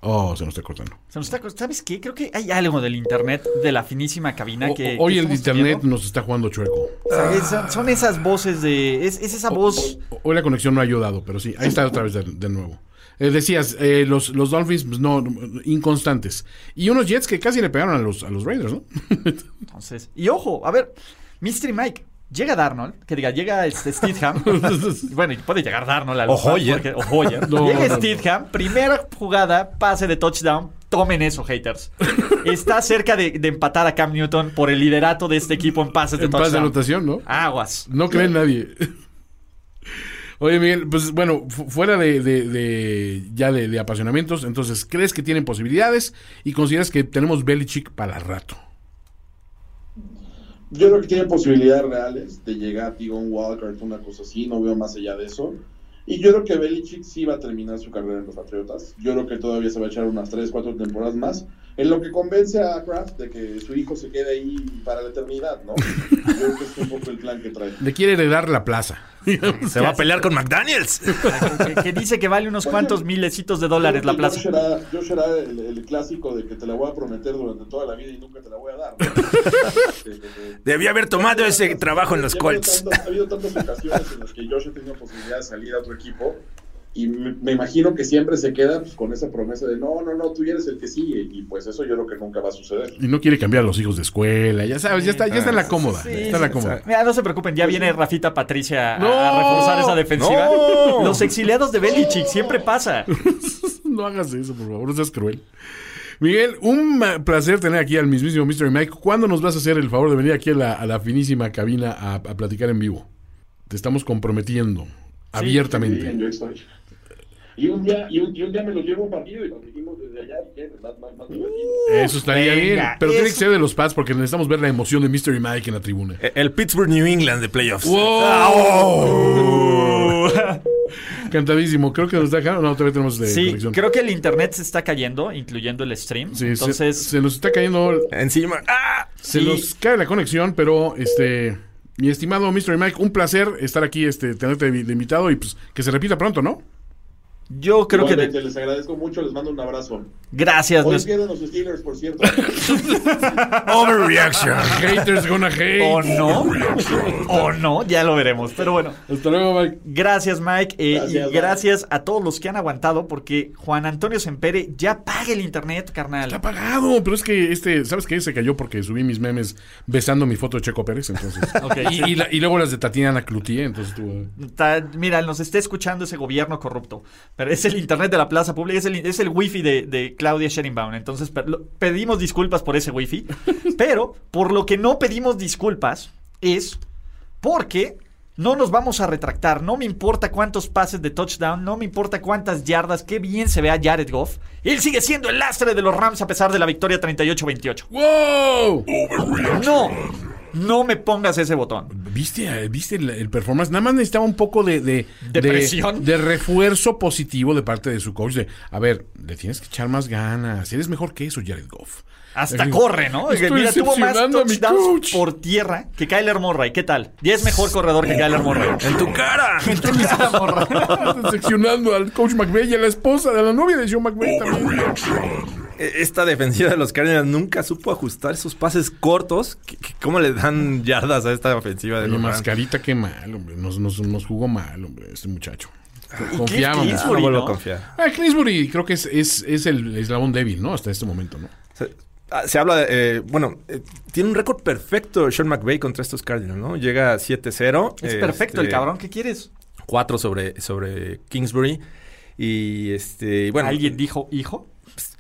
Oh, se nos está cortando. Se nos está ¿Sabes qué? Creo que hay algo del internet de la finísima cabina O- que. hoy que el internet nos está jugando chueco. O sea, es- son, esas voces de. Es, es esa voz. Hoy la conexión no ha ayudado, pero sí, ahí está otra vez de, de nuevo. Eh, decías, eh, los, los Dolphins, pues, no, inconstantes. Y unos Jets que casi le pegaron a los, a los Raiders, ¿no? Entonces. Y ojo, a ver, Mystery Mike. Llega Darnold, que diga, llega este Steedham. bueno, y puede llegar Darnold a los O Hoyer. porque- O Hoyer. No, llega no, no. Steedham, primera jugada, pase de touchdown. Tomen eso, haters. Está cerca de, de empatar a Cam Newton por el liderato de este equipo en pases de En paz de touchdown. anotación, ¿no? Aguas. No cree nadie. Oye, Miguel, pues bueno, fu- fuera de, ya de, apasionamientos, entonces, ¿crees que tienen posibilidades y consideras que tenemos Belichick para rato? Yo creo que tiene posibilidades reales de llegar, digo, un wildcard, una cosa así, no veo más allá de eso. Y yo creo que Belichick sí va a terminar su carrera en los Patriotas. Yo creo que todavía se va a echar unas 3, 4 temporadas más. En lo que convence a Kraft de que su hijo se quede ahí para la eternidad, ¿no? Yo creo que es un poco el plan que trae. Le quiere heredar la plaza. Se va a pelear con McDaniels. que, que dice que vale unos cuantos milecitos de dólares la plaza. Yo será, yo será el, el clásico de que te la voy a prometer durante toda la vida y nunca te la voy a dar. ¿no? Este, de- de- Debía haber tomado ese trabajo en los Colts. ha habido tantas ocasiones en las que Josh ha tenido posibilidad de salir a otro equipo y me, me imagino que siempre se queda pues, con esa promesa de no, no, no, tú ya eres el que sigue y pues eso yo creo que nunca va a suceder. Y no quiere cambiar a los hijos de escuela, ya sabes, ya está, ya está en la cómoda. Sí, está en la sí, cómoda. Mira, no se preocupen, ya viene Rafita Patricia a, No, a reforzar esa defensiva. no. Los exiliados de Belichick, siempre pasa. No hagas eso, por favor, no seas cruel. Miguel, un placer tener aquí al mismísimo Mr. Mike. ¿Cuándo nos vas a hacer el favor de venir aquí a la, a la finísima cabina a, a platicar en vivo? Te estamos comprometiendo abiertamente. Bien, yo estoy. Y un día, y un, y un día me lo llevo a un partido y competimos desde allá, y qué, más, más, más divertido. Eso estaría Venga, bien. Pero tiene que eso- ser de los Pats porque necesitamos ver la emoción de Mr. Mike en la tribuna. Eh, El Pittsburgh New England de playoffs. ¡Wow! Cantadísimo. Creo que nos está dejando. No, todavía tenemos de Sí, conexión. creo que el internet se está cayendo, incluyendo el stream. Sí, se- Entonces, se, nos está cayendo. Encima. ¡Ah! Se Sí. nos cae la conexión, pero este. Mi estimado Mr. Mike, un placer estar aquí, este, tenerte de de invitado y pues que se repita pronto, ¿no? Yo creo que... Igualmente, les agradezco mucho, les mando un abrazo. Gracias. Hoy nos- pierden los Steelers, por cierto. Overreaction. Haters gonna hate. ¿O no? ¿O no? Ya lo veremos. Pero bueno, Hasta luego, Mike. gracias Mike. eh, Gracias, y Mike. gracias a todos los que han aguantado porque Juan Antonio Sempere ya paga el internet, carnal. Está apagado, pero es que este, ¿sabes qué? Se cayó porque subí mis memes besando mi foto de Checo Pérez, entonces. Y, la- y luego las de Tatiana Cloutier, entonces. Está- mira, nos está escuchando ese gobierno corrupto. Pero es el internet de la plaza pública, es el, es el wifi de, de Claudia Sheinbaum. Entonces per- lo- pedimos disculpas por ese wifi. pero por lo que no pedimos disculpas es porque no nos vamos a retractar. No me importa cuántos pases de touchdown, no me importa cuántas yardas, qué bien se vea Jared Goff. Él sigue siendo el lastre de los Rams a pesar de la victoria 38-28. ¡Wow! No, no me pongas ese botón. ¿Viste, ¿Viste el, el performance? Nada más necesitaba un poco de, de, ¿De presión? de refuerzo positivo de parte de su coach. De, a ver, le tienes que echar más ganas. Eres mejor que eso, Jared Goff. Hasta corre, ¿no? Estoy Mira, tuvo más touchdowns por tierra que Kyler Murray. ¿Qué tal? Ya es mejor corredor que Kyler Murray. ¡En tu cara! Estás decepcionando al coach McVeigh y a la esposa de la novia de Joe McVeigh también. Eh, Esta defensiva de los Cardinals nunca supo ajustar esos pases cortos. ¿Qué- qué- ¿Cómo le dan yardas a esta ofensiva de Oye, los Rams? mascarita, qué mal, hombre. Nos, nos, nos jugó mal, hombre, este muchacho. Cliff Confiábamos. Ah, Kingsbury, no vuelvo ¿no? a confiar. Ah, Clinsbury creo que es, es, es el eslabón débil, ¿no? Hasta este momento, ¿no? Se, ah, se habla de... eh, bueno, eh, tiene un récord perfecto Sean McVay contra estos Cardinals, ¿no? Llega a 7-0. Es eh, perfecto el este, cabrón. ¿Qué quieres? 4 sobre, sobre Kingsbury. Y este... Bueno, ¿Alguien dijo hijo?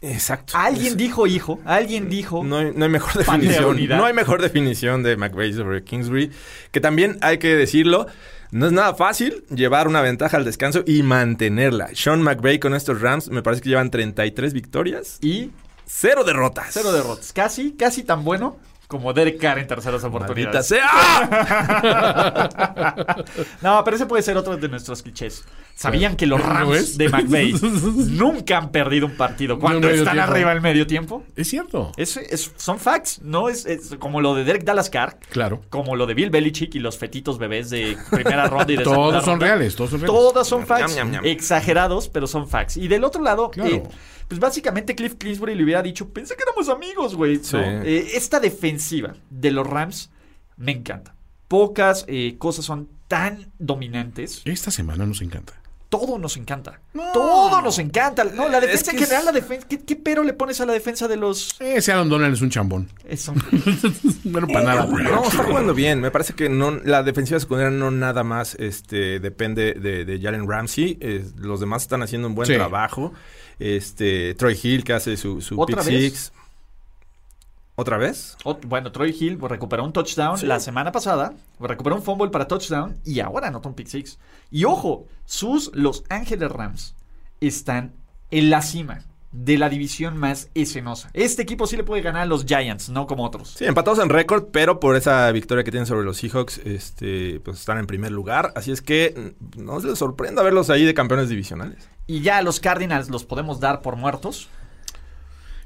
Exacto. ¿Alguien Es- dijo hijo? ¿Alguien dijo? No hay, no hay mejor definición. No hay mejor definición de McVay sobre Kingsbury. Que también hay que decirlo. No es nada fácil llevar una ventaja al descanso y mantenerla. Sean McVay con estos Rams me parece que llevan 33 victorias Y cero derrotas. cero derrotas. Casi, casi tan bueno como Derek Carr en terceras oportunidades. sea. No, pero ese puede ser otro de nuestros clichés. ¿Sabían que los ¿No Rams de McVay nunca han perdido un partido cuando están tiempo. arriba al medio tiempo? Es cierto. Es, es- son facts, no es, es como lo de Derek Dallas Carr, Claro. como lo de Bill Belichick y los fetitos bebés de primera ronda y de segunda Todos son ronda. reales, todos son reales. Todas son facts. Ñam, ñam, ñam. Exagerados, pero son facts. Y del otro lado, Claro. eh, pues básicamente Cliff Clinsbury le hubiera dicho, pensé que éramos amigos, güey. Eh, esta defensiva de los Rams me encanta. Pocas eh, cosas son tan dominantes. Esta semana nos encanta. Todo nos encanta. Todo nos encanta. No, la defensa que en general, es- la defensa. ¿qué, qué pero le pones a la defensa de los... Ese Aaron Donald es un chambón. Eso. Bueno, para nada. No, está jugando bien. Me parece que no, la defensiva secundaria no nada más este, depende de, de Jalen Ramsey. Eh, los demás están haciendo un buen Sí. trabajo. Este, Troy Hill que hace su, su ¿Otra pick vez? six. ¿Otra vez? Bueno, Troy Hill recuperó un touchdown la semana pasada, recuperó un fumble para touchdown y ahora anotó un pick six. Y ojo, sus Los Ángeles Rams están en la cima de la división más escenosa. Este equipo sí le puede ganar a los Giants, no como otros. Sí, empatados en récord, pero por esa victoria que tienen sobre los Seahawks, este, pues están en primer lugar. Así es que no se les sorprenda verlos ahí de campeones divisionales. Y ya los Cardinals los podemos dar por muertos.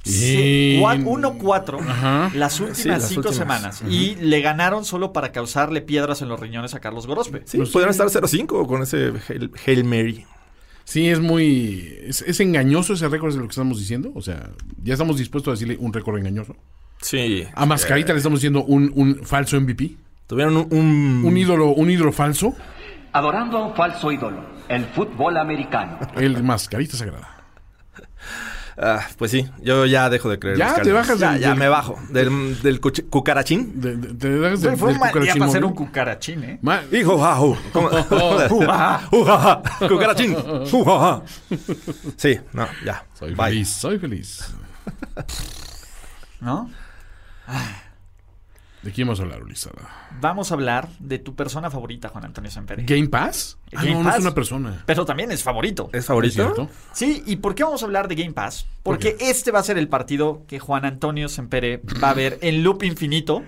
Y- Sí, cua- 1-4 Ajá. las últimas Sí, las cinco últimas. semanas. Y le ganaron solo para causarle piedras en los riñones a Carlos Gorospe. Sí, podrían estar 0-5 con ese Hail, Hail Mary. Sí, es muy. Es, es engañoso ese récord de lo que estamos diciendo. O sea, ya estamos dispuestos a decirle un récord engañoso. Sí. A Mascarita le estamos diciendo un, un falso MVP. Tuvieron un, un- Un ídolo, un ídolo falso. Adorando a un falso ídolo, el fútbol americano. El Mascarita Sagrada. Ah, pues sí, yo ya dejo de creer. Ya, te bajas Ya, del- ya del- me bajo. Del, del cuch- cucarachín. De, de- te das del- Fue un mal día cucarachín para ser un cucarachín, ¿eh? Ma- Hijo, jau. ¿Cómo? Ujaja. Ujaja. Cucarachín. Sí, no, ya. Soy Bye. feliz, soy feliz. ¿No? ¿De quién vamos a hablar, Ulises? Vamos a hablar de tu persona favorita, Juan Antonio Sempere. ¿Game Pass? Ah, Game no, no es una persona. Pero también es favorito. ¿Es ¿Es favorito? cierto? Sí, ¿y por qué vamos a hablar de Game Pass? ¿Por Porque este va a ser el partido que Juan Antonio Sempere va a ver en loop infinito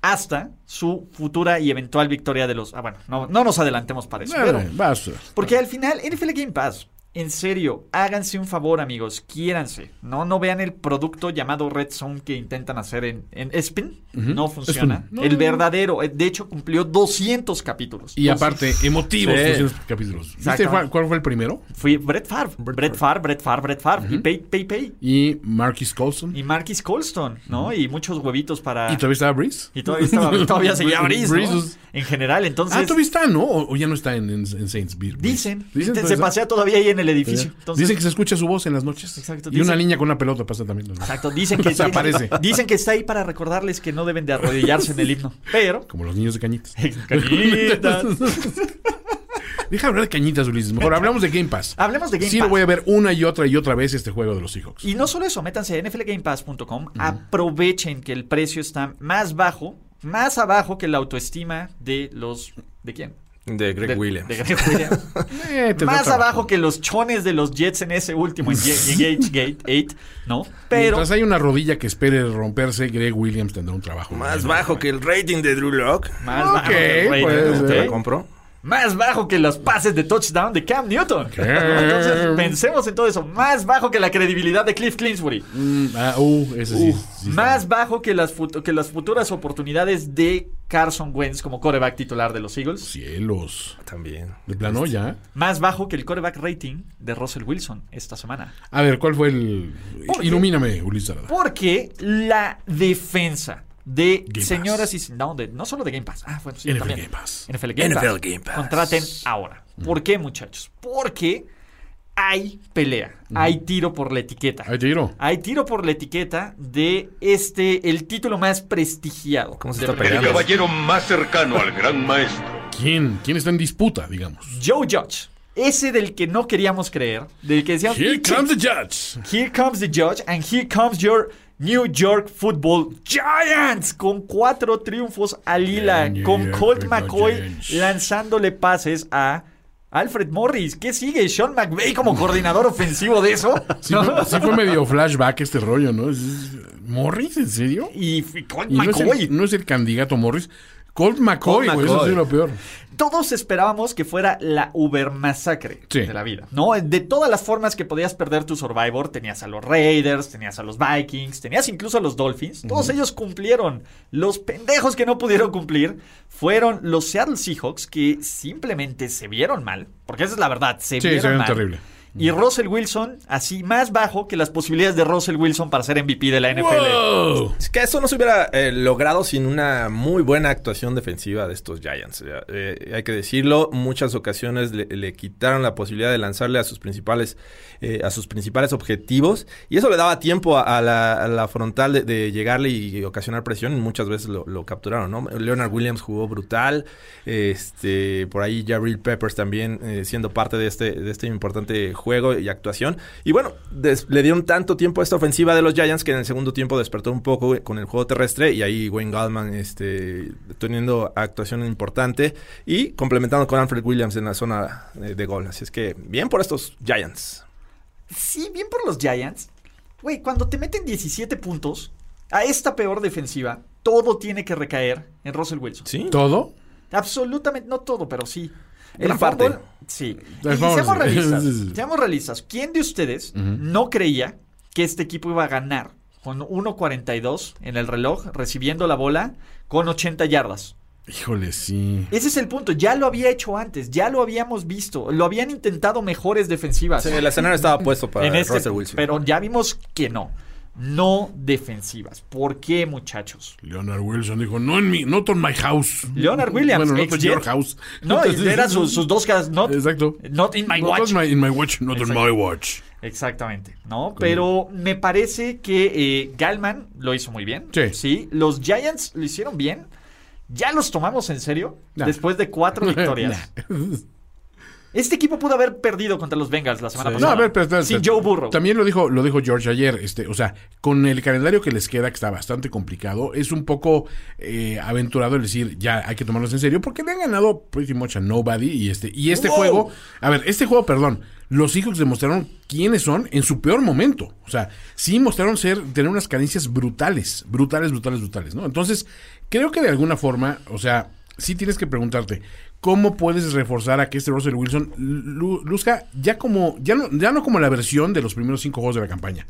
hasta su futura y eventual victoria de los... Ah, bueno, no, no nos adelantemos para eso. pero- Eh, basta. porque al final, NFL Game Pass, en serio, háganse un favor, amigos, quiéranse. No, no vean el producto llamado Red Zone que intentan hacer en, en Spin. No funciona. No, el no, verdadero, eh, de hecho, cumplió 200 capítulos. Y 200. aparte, emotivos Sí. 200 capítulos. ¿Viste Exacto. cuál, cuál fue el primero? Fui Brett Favre. Brett Favre, Brett Favre, Brett Favre. Y Pay, Pay, Pay. Y Marquis Colson. Y Marquis Colston, ¿no? Y muchos huevitos para... ¿Y todavía estaba Breeze? y todavía, estaba- todavía seguía Breeze, ¿no? En general, entonces... Ah, todavía está, ¿no? O, o ya no está en, en- en Saints. Breeze? Dicen, Dicen, se pasea todavía ahí en el edificio. Entonces, Dicen que se escucha su voz en las noches. Exacto, Y una dicen- niña con una pelota pasa también. ¿no? Exacto, dicen que, Se aparece. dicen que está ahí para recordarles que no deben de arrodillarse en el himno. Pero, Como los niños de cañitas. cañitas. Deja de hablar de cañitas, Ulises. Mejor hablamos de Game Pass. Hablemos de Game sí, Pass. lo voy a ver una y otra y otra vez este juego de los Seahawks. Y no solo eso, métanse a nflgamepass.com, aprovechen que el precio está más bajo, más abajo que la autoestima de los... ¿De quién? De Greg De- Williams. de Greg Williams. Eh, más abajo que los chones de los Jets en ese último Engage Gate 8, ¿no? Pero Mientras hay una rodilla que espere romperse, Greg Williams tendrá un trabajo. Más bajo que el rating de Drew Lock. más bajo que el. ¿Te la compro? Más bajo que los pases de touchdown de Cam Newton. ¿Qué? Entonces, pensemos en todo eso. Más bajo que la credibilidad de Cliff Clinsbury. Mm, ah, uh, ese sí. sí está. Más bajo que las, que las futuras oportunidades de Carson Wentz como coreback titular de los Eagles. Cielos. También. De plano ya. Más bajo que el coreback rating de Russell Wilson esta semana. A ver, ¿cuál fue el. Ilumíname, Ulises Arada. Porque la defensa de Game señoras y se- no, de- no solo de Game Pass. Ah, bueno, sí, NFL también. Game Pass. NFL Game NFL Pass. Game Pass. Contraten ahora. ¿Por qué, muchachos? Porque hay pelea, hay tiro por la etiqueta. Te tiro. Hay tiro por la etiqueta de este, el título más prestigiado. ¿Cómo se está la El peleando? caballero más cercano al gran maestro. ¿Quién? ¿Quién está en disputa, digamos? Joe Judge. Ese del que no queríamos creer, del que decíamos... Here "Pinche- comes the judge. Here comes the judge and here comes your New York Football Giants con cuatro triunfos al hila, Yeah, con York Colt McCoy Giants. lanzándole pases a Alfred Morris. ¿Qué sigue? Sean McVay como coordinador ofensivo de eso. Sí, ¿No? fue, sí fue medio flashback este rollo, ¿no? Es- es- ¿Morris? ¿En serio? Y Colt Y no es, McCoy. el, no es el candidato Morris. Colt McCoy, Colt güey, eso McCoy. sí es lo peor. Todos esperábamos que fuera la uber masacre Sí. de la vida, ¿no? De todas las formas que podías perder tu Survivor, tenías a los Raiders, tenías a los Vikings, tenías incluso a los Dolphins. Todos ellos cumplieron. Los pendejos que no pudieron cumplir fueron los Seattle Seahawks que simplemente se vieron mal, porque esa es la verdad, se Sí, se vieron ven mal. terrible. Y Russell Wilson, así más bajo que las posibilidades de Russell Wilson para ser MVP de la NFL. ¡Wow! Es que eso no se hubiera eh, logrado sin una muy buena actuación defensiva de estos Giants. Eh, eh, hay que decirlo, muchas ocasiones le, le quitaron la posibilidad de lanzarle a sus principales, eh, a sus principales objetivos y eso le daba tiempo a, la, a la frontal de, llegarle y, ocasionar presión y muchas veces lo, capturaron. ¿no? Leonard Williams jugó brutal, este, por ahí Jabril Peppers también eh, siendo parte de este, de este importante juego y actuación. Y bueno, le dieron tanto tiempo a esta ofensiva de los Giants que en el segundo tiempo despertó un poco con el juego terrestre y ahí Wayne Gallman este, teniendo actuación importante y complementando con Alfred Williams en la zona de, de gol. Así es que bien por estos Giants. Sí, bien por los Giants. Güey, cuando te meten 17 puntos a esta peor defensiva, todo tiene que recaer en Russell Wilson. ¿Sí? ¿Todo? Absolutamente, no todo, pero sí. Gran parte. fútbol, sí. Y seamos realistas. Seamos realistas. ¿Quién de ustedes no creía que este equipo iba a ganar con 1.42 en el reloj, recibiendo la bola con 80 yardas? Híjole, sí. Ese es el punto. Ya lo había hecho antes, ya lo habíamos visto. Lo habían intentado mejores defensivas. Sí, el escenario estaba puesto para en este, Russell Wilson. pero ya vimos que no. No defensivas. ¿Por qué, muchachos? Leonard Wilson dijo, no en mi, not on my house. Leonard Williams, Bueno, not on your house. No, eran sus, sus dos caras. Not, Exacto. not in my Not watch. on my- in my watch, not on my watch. Exactamente, ¿no? Pero me parece que eh, Galman lo hizo muy bien. Sí. Los Giants lo hicieron bien. ¿Ya los tomamos en serio? Después de cuatro victorias. Este equipo pudo haber perdido contra los Bengals la semana No, pasada. a ver, pero, Sin. Joe Burrow. También lo dijo, lo dijo George ayer. Este, o sea, con el calendario que les queda, que está bastante complicado, es un poco eh, aventurado el decir, ya hay que tomarlos en serio, porque le han ganado pretty much a nobody. Y este, y este Wow. juego, a ver, este juego, perdón, los Seahawks demostraron quiénes son en su peor momento. O sea, sí mostraron ser, tener unas carencias brutales, brutales, brutales, brutales, ¿no? Entonces, creo que de alguna forma, o sea, sí tienes que preguntarte, ¿cómo puedes reforzar a que este Russell Wilson lu- luzca ya como, ya no, ya no como la versión de los primeros cinco juegos de la campaña?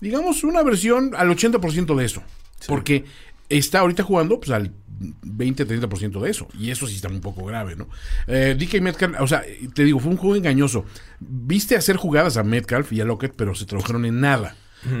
Digamos una versión al 80% de eso. Porque está ahorita jugando pues al 20-30% de eso. Y eso sí está un poco grave, ¿no? Eh, DK Metcalf, o sea, te digo, fue un juego engañoso. Viste hacer jugadas a Metcalf y a Lockett, pero se tradujeron en nada.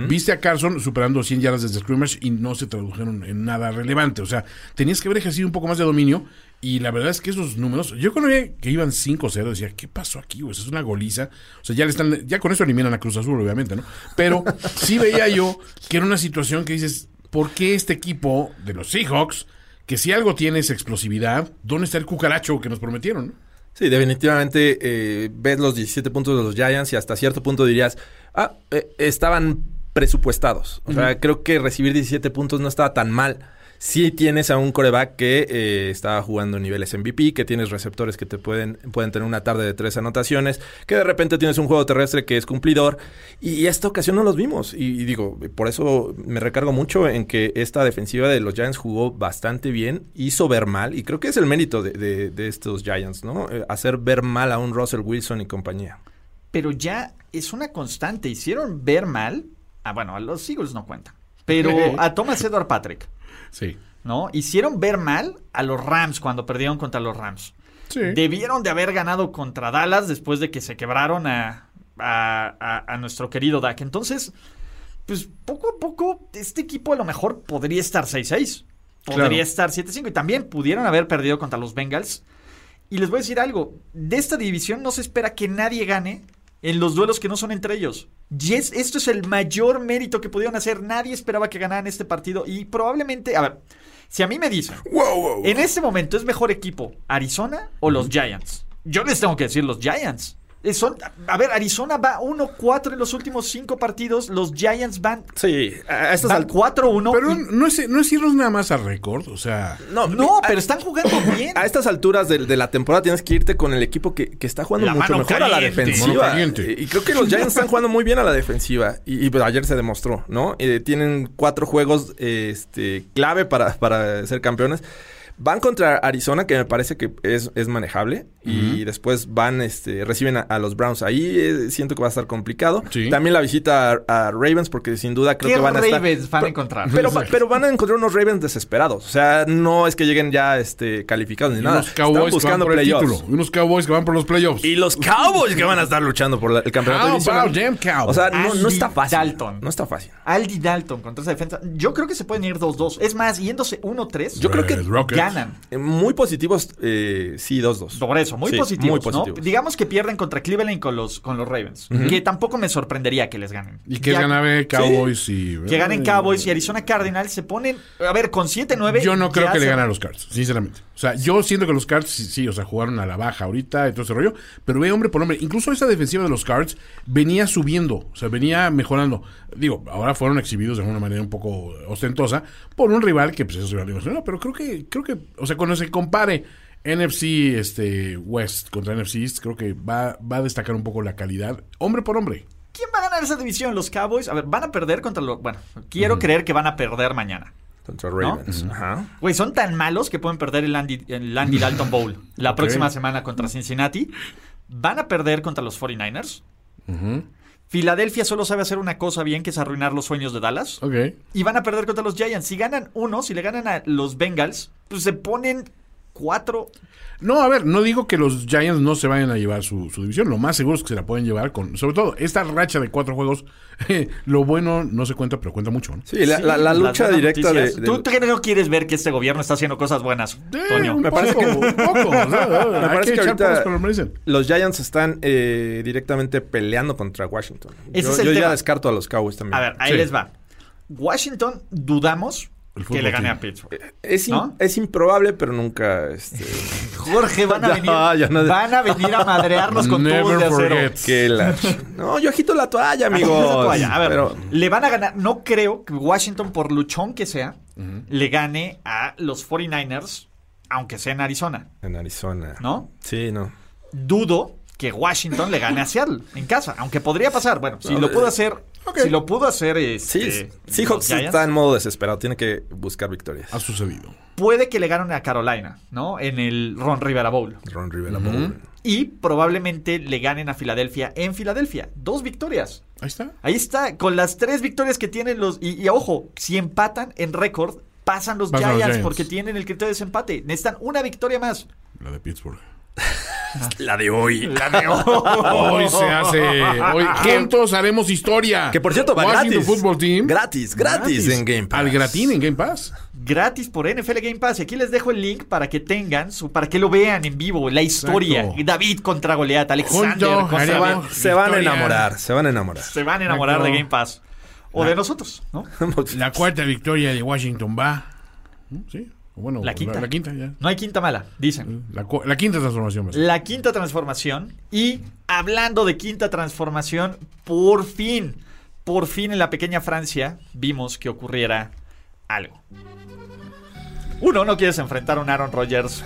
Viste a Carson superando 100 yardas desde scrimmage y no se tradujeron en nada relevante. O sea, tenías que haber ejercido un poco más de dominio. Y la verdad es que esos números, yo cuando vi que iban 5-0, decía, ¿qué pasó aquí? Eso es una goliza. O sea, ya le están, ya con eso eliminan a Cruz Azul, obviamente, ¿no? Pero sí veía yo que era una situación que dices, ¿por qué este equipo de los Seahawks, que si algo tiene es explosividad, ¿dónde está el cucaracho que nos prometieron? no? Sí, definitivamente eh, ves los 17 puntos de los Giants y hasta cierto punto dirías, ah, eh, estaban presupuestados. O sea, creo que recibir 17 puntos no estaba tan mal. Sí tienes a un coreback que eh, estaba jugando niveles MVP, que tienes receptores que te pueden, pueden tener una tarde de tres anotaciones, que de repente tienes un juego terrestre que es cumplidor. Y esta ocasión no los vimos. Y, digo, por eso me recargo mucho en que esta defensiva de los Giants jugó bastante bien, hizo ver mal, y creo que es el mérito de estos Giants, ¿no? Eh, hacer ver mal a un Russell Wilson y compañía. Pero ya es una constante. Hicieron ver mal. Ah, bueno, a los Eagles no cuentan. Pero a Thomas Edward Patrick. Sí. ¿no? Hicieron ver mal a los Rams cuando perdieron contra los Rams. Sí. Debieron de haber ganado contra Dallas después de que se quebraron a, a, a- a nuestro querido Dak. Entonces, pues poco a poco, este equipo a lo mejor podría estar 6-6. Podría Claro. estar 7-5. Y también pudieron haber perdido contra los Bengals. Y les voy a decir algo. De esta división no se espera que nadie gane en los duelos que no son entre ellos. Y es- esto es el mayor mérito que pudieron hacer. Nadie esperaba que ganaran este partido. Y probablemente, a ver, si a mí me dicen, en este momento es mejor equipo Arizona o los Giants. Yo les tengo que decir los Giants. Eh, Son, a ver, Arizona va 1-4 en los últimos cinco partidos. Los Giants van, Sí, a estas van alturas. 4-1. Pero y- no es, no es irnos nada más a récord, o sea... No, no, a- pero están jugando bien. A estas alturas de, de la temporada tienes que irte con el equipo que, que está jugando La mucho mejor a la defensiva. Y, y creo que los Giants están jugando muy bien a la defensiva. Y, y, pues, ayer se demostró, ¿no? Eh, tienen cuatro juegos este, clave para, para ser campeones. Van contra Arizona, que me parece que es, es manejable. Y después van, este, reciben a, a los Browns. Ahí eh, siento que va a estar complicado. Sí. También la visita a, a Ravens, porque sin duda creo ¿Qué que van a estar. Ravens van a encontrar? Pero, pero van a encontrar unos Ravens desesperados. O sea, no es que lleguen ya este, calificados ni Y nada. unos Están Cowboys que van buscando por el playoffs. título. y Unos Cowboys que van por los playoffs. Y los Cowboys que van a estar luchando por la- el campeonato How divisional. about them Cowboys? O sea, no, no está fácil. Dalton. No está fácil. Aldi Dalton contra esa defensa. Yo creo que se pueden ir 2-2. Es más, yéndose 1-3. Yo creo que Red Rockets. ganan ganan. Eh, Muy positivos, eh, sí, 2-2. Por eso, muy Sí, positivos, muy ¿no? Digamos que pierden contra Cleveland con los, con los Ravens. Que tampoco me sorprendería que les ganen. Y que Ya- ganaba Cowboys y. Que ganen Cowboys y Arizona Cardinals se ponen, a ver, con 7-9. Yo no creo que le ganen a los Cards, sinceramente. O sea, yo siento que los Cards sí, sí, o sea, jugaron a la baja ahorita y todo ese rollo. Pero ve hombre por hombre. Incluso esa defensiva de los Cards venía subiendo, o sea, venía mejorando. Digo, ahora fueron exhibidos de una manera un poco ostentosa por un rival que, pues, es rival. Pero creo que, creo que, o sea, cuando se compare NFC este, West contra NFC East, creo que va, va a destacar un poco la calidad, hombre por hombre. ¿Quién va a ganar esa división? ¿Los Cowboys? A ver, van a perder contra los. Bueno, quiero creer que van a perder mañana. Contra Ravens. Ajá. Güey, son tan malos que pueden perder el Andy, el Andy Dalton Bowl la próxima semana contra Cincinnati. Van a perder contra los 49ers. Filadelfia solo sabe hacer una cosa bien, que es arruinar los sueños de Dallas. Ok. Y van a perder contra los Giants. Si ganan uno, si le ganan a los Bengals, pues se ponen cuatro. No, a ver, no digo que los Giants no se vayan a llevar su, su división. Lo más seguro es que se la pueden llevar con. Sobre todo, esta racha de cuatro juegos. lo bueno no se cuenta, pero cuenta mucho. ¿no? Sí, la, Sí, la- la las lucha directa de, de- ¿Tú, tú que no quieres ver que este gobierno está haciendo cosas buenas, Toño? me parece que- un poco. Me parece que ahorita- los Giants están eh, directamente peleando contra Washington. Ese yo es el yo ya descarto a los Cowboys también. A ver, ahí Sí. les va. Washington, dudamos que le gane team. a Pittsburgh. es, in- ¿no? es improbable, pero nunca. Este, Jorge, van a venir, ya no- van a, venir a madrearnos con Never tubos de acero. que la- No, yo agito la toalla, Amigos. A ver, pero le van a ganar. No creo que Washington, por luchón que sea, le gane a los 49ers, aunque sea en Arizona, en Arizona. ¿no? Sí, no. Dudo que Washington le gane a Seattle en casa, aunque podría pasar. Bueno, si No, lo pudo hacer, si lo pudo hacer, Sí, este, Seahawks los Giants, está en modo desesperado. Tiene que buscar victorias. Ha sucedido. puede que le ganen a Carolina, ¿no? En el Ron Rivera Bowl. Ron Rivera Bowl. Y probablemente le ganen a Filadelfia en Filadelfia. Dos victorias. Ahí está. Ahí está, con las tres victorias que tienen los. Y, y ojo, si empatan en récord, pasan los Pasan los Giants, Giants. porque tienen el criterio de desempate. Necesitan una victoria más. La de Pittsburgh. La de hoy. La de Hoy se hace. Hoy juntos haremos historia. Que por cierto, va Washington gratis. Football Team. Gratis, gratis, en Game Pass. Al gratín en Game Pass. gratis por NFL Game Pass. Y aquí les dejo el link para que tengan, su, para que lo vean en vivo, la historia. Exacto. David contra Goliat, Alexander Junto haremos- David. Se van a enamorar, se van a enamorar. Se van a enamorar Exacto. de Game Pass. O de nosotros, ¿no? La cuarta victoria de Washington va. Sí. Bueno, La quinta. La, quinta, ya. No hay quinta mala, dicen. La, cu- la quinta transformación. La quinta transformación. Y hablando de quinta transformación, por fin, por fin en la pequeña Francia vimos que ocurriera algo. Uno, no quieres enfrentar a un Aaron Rodgers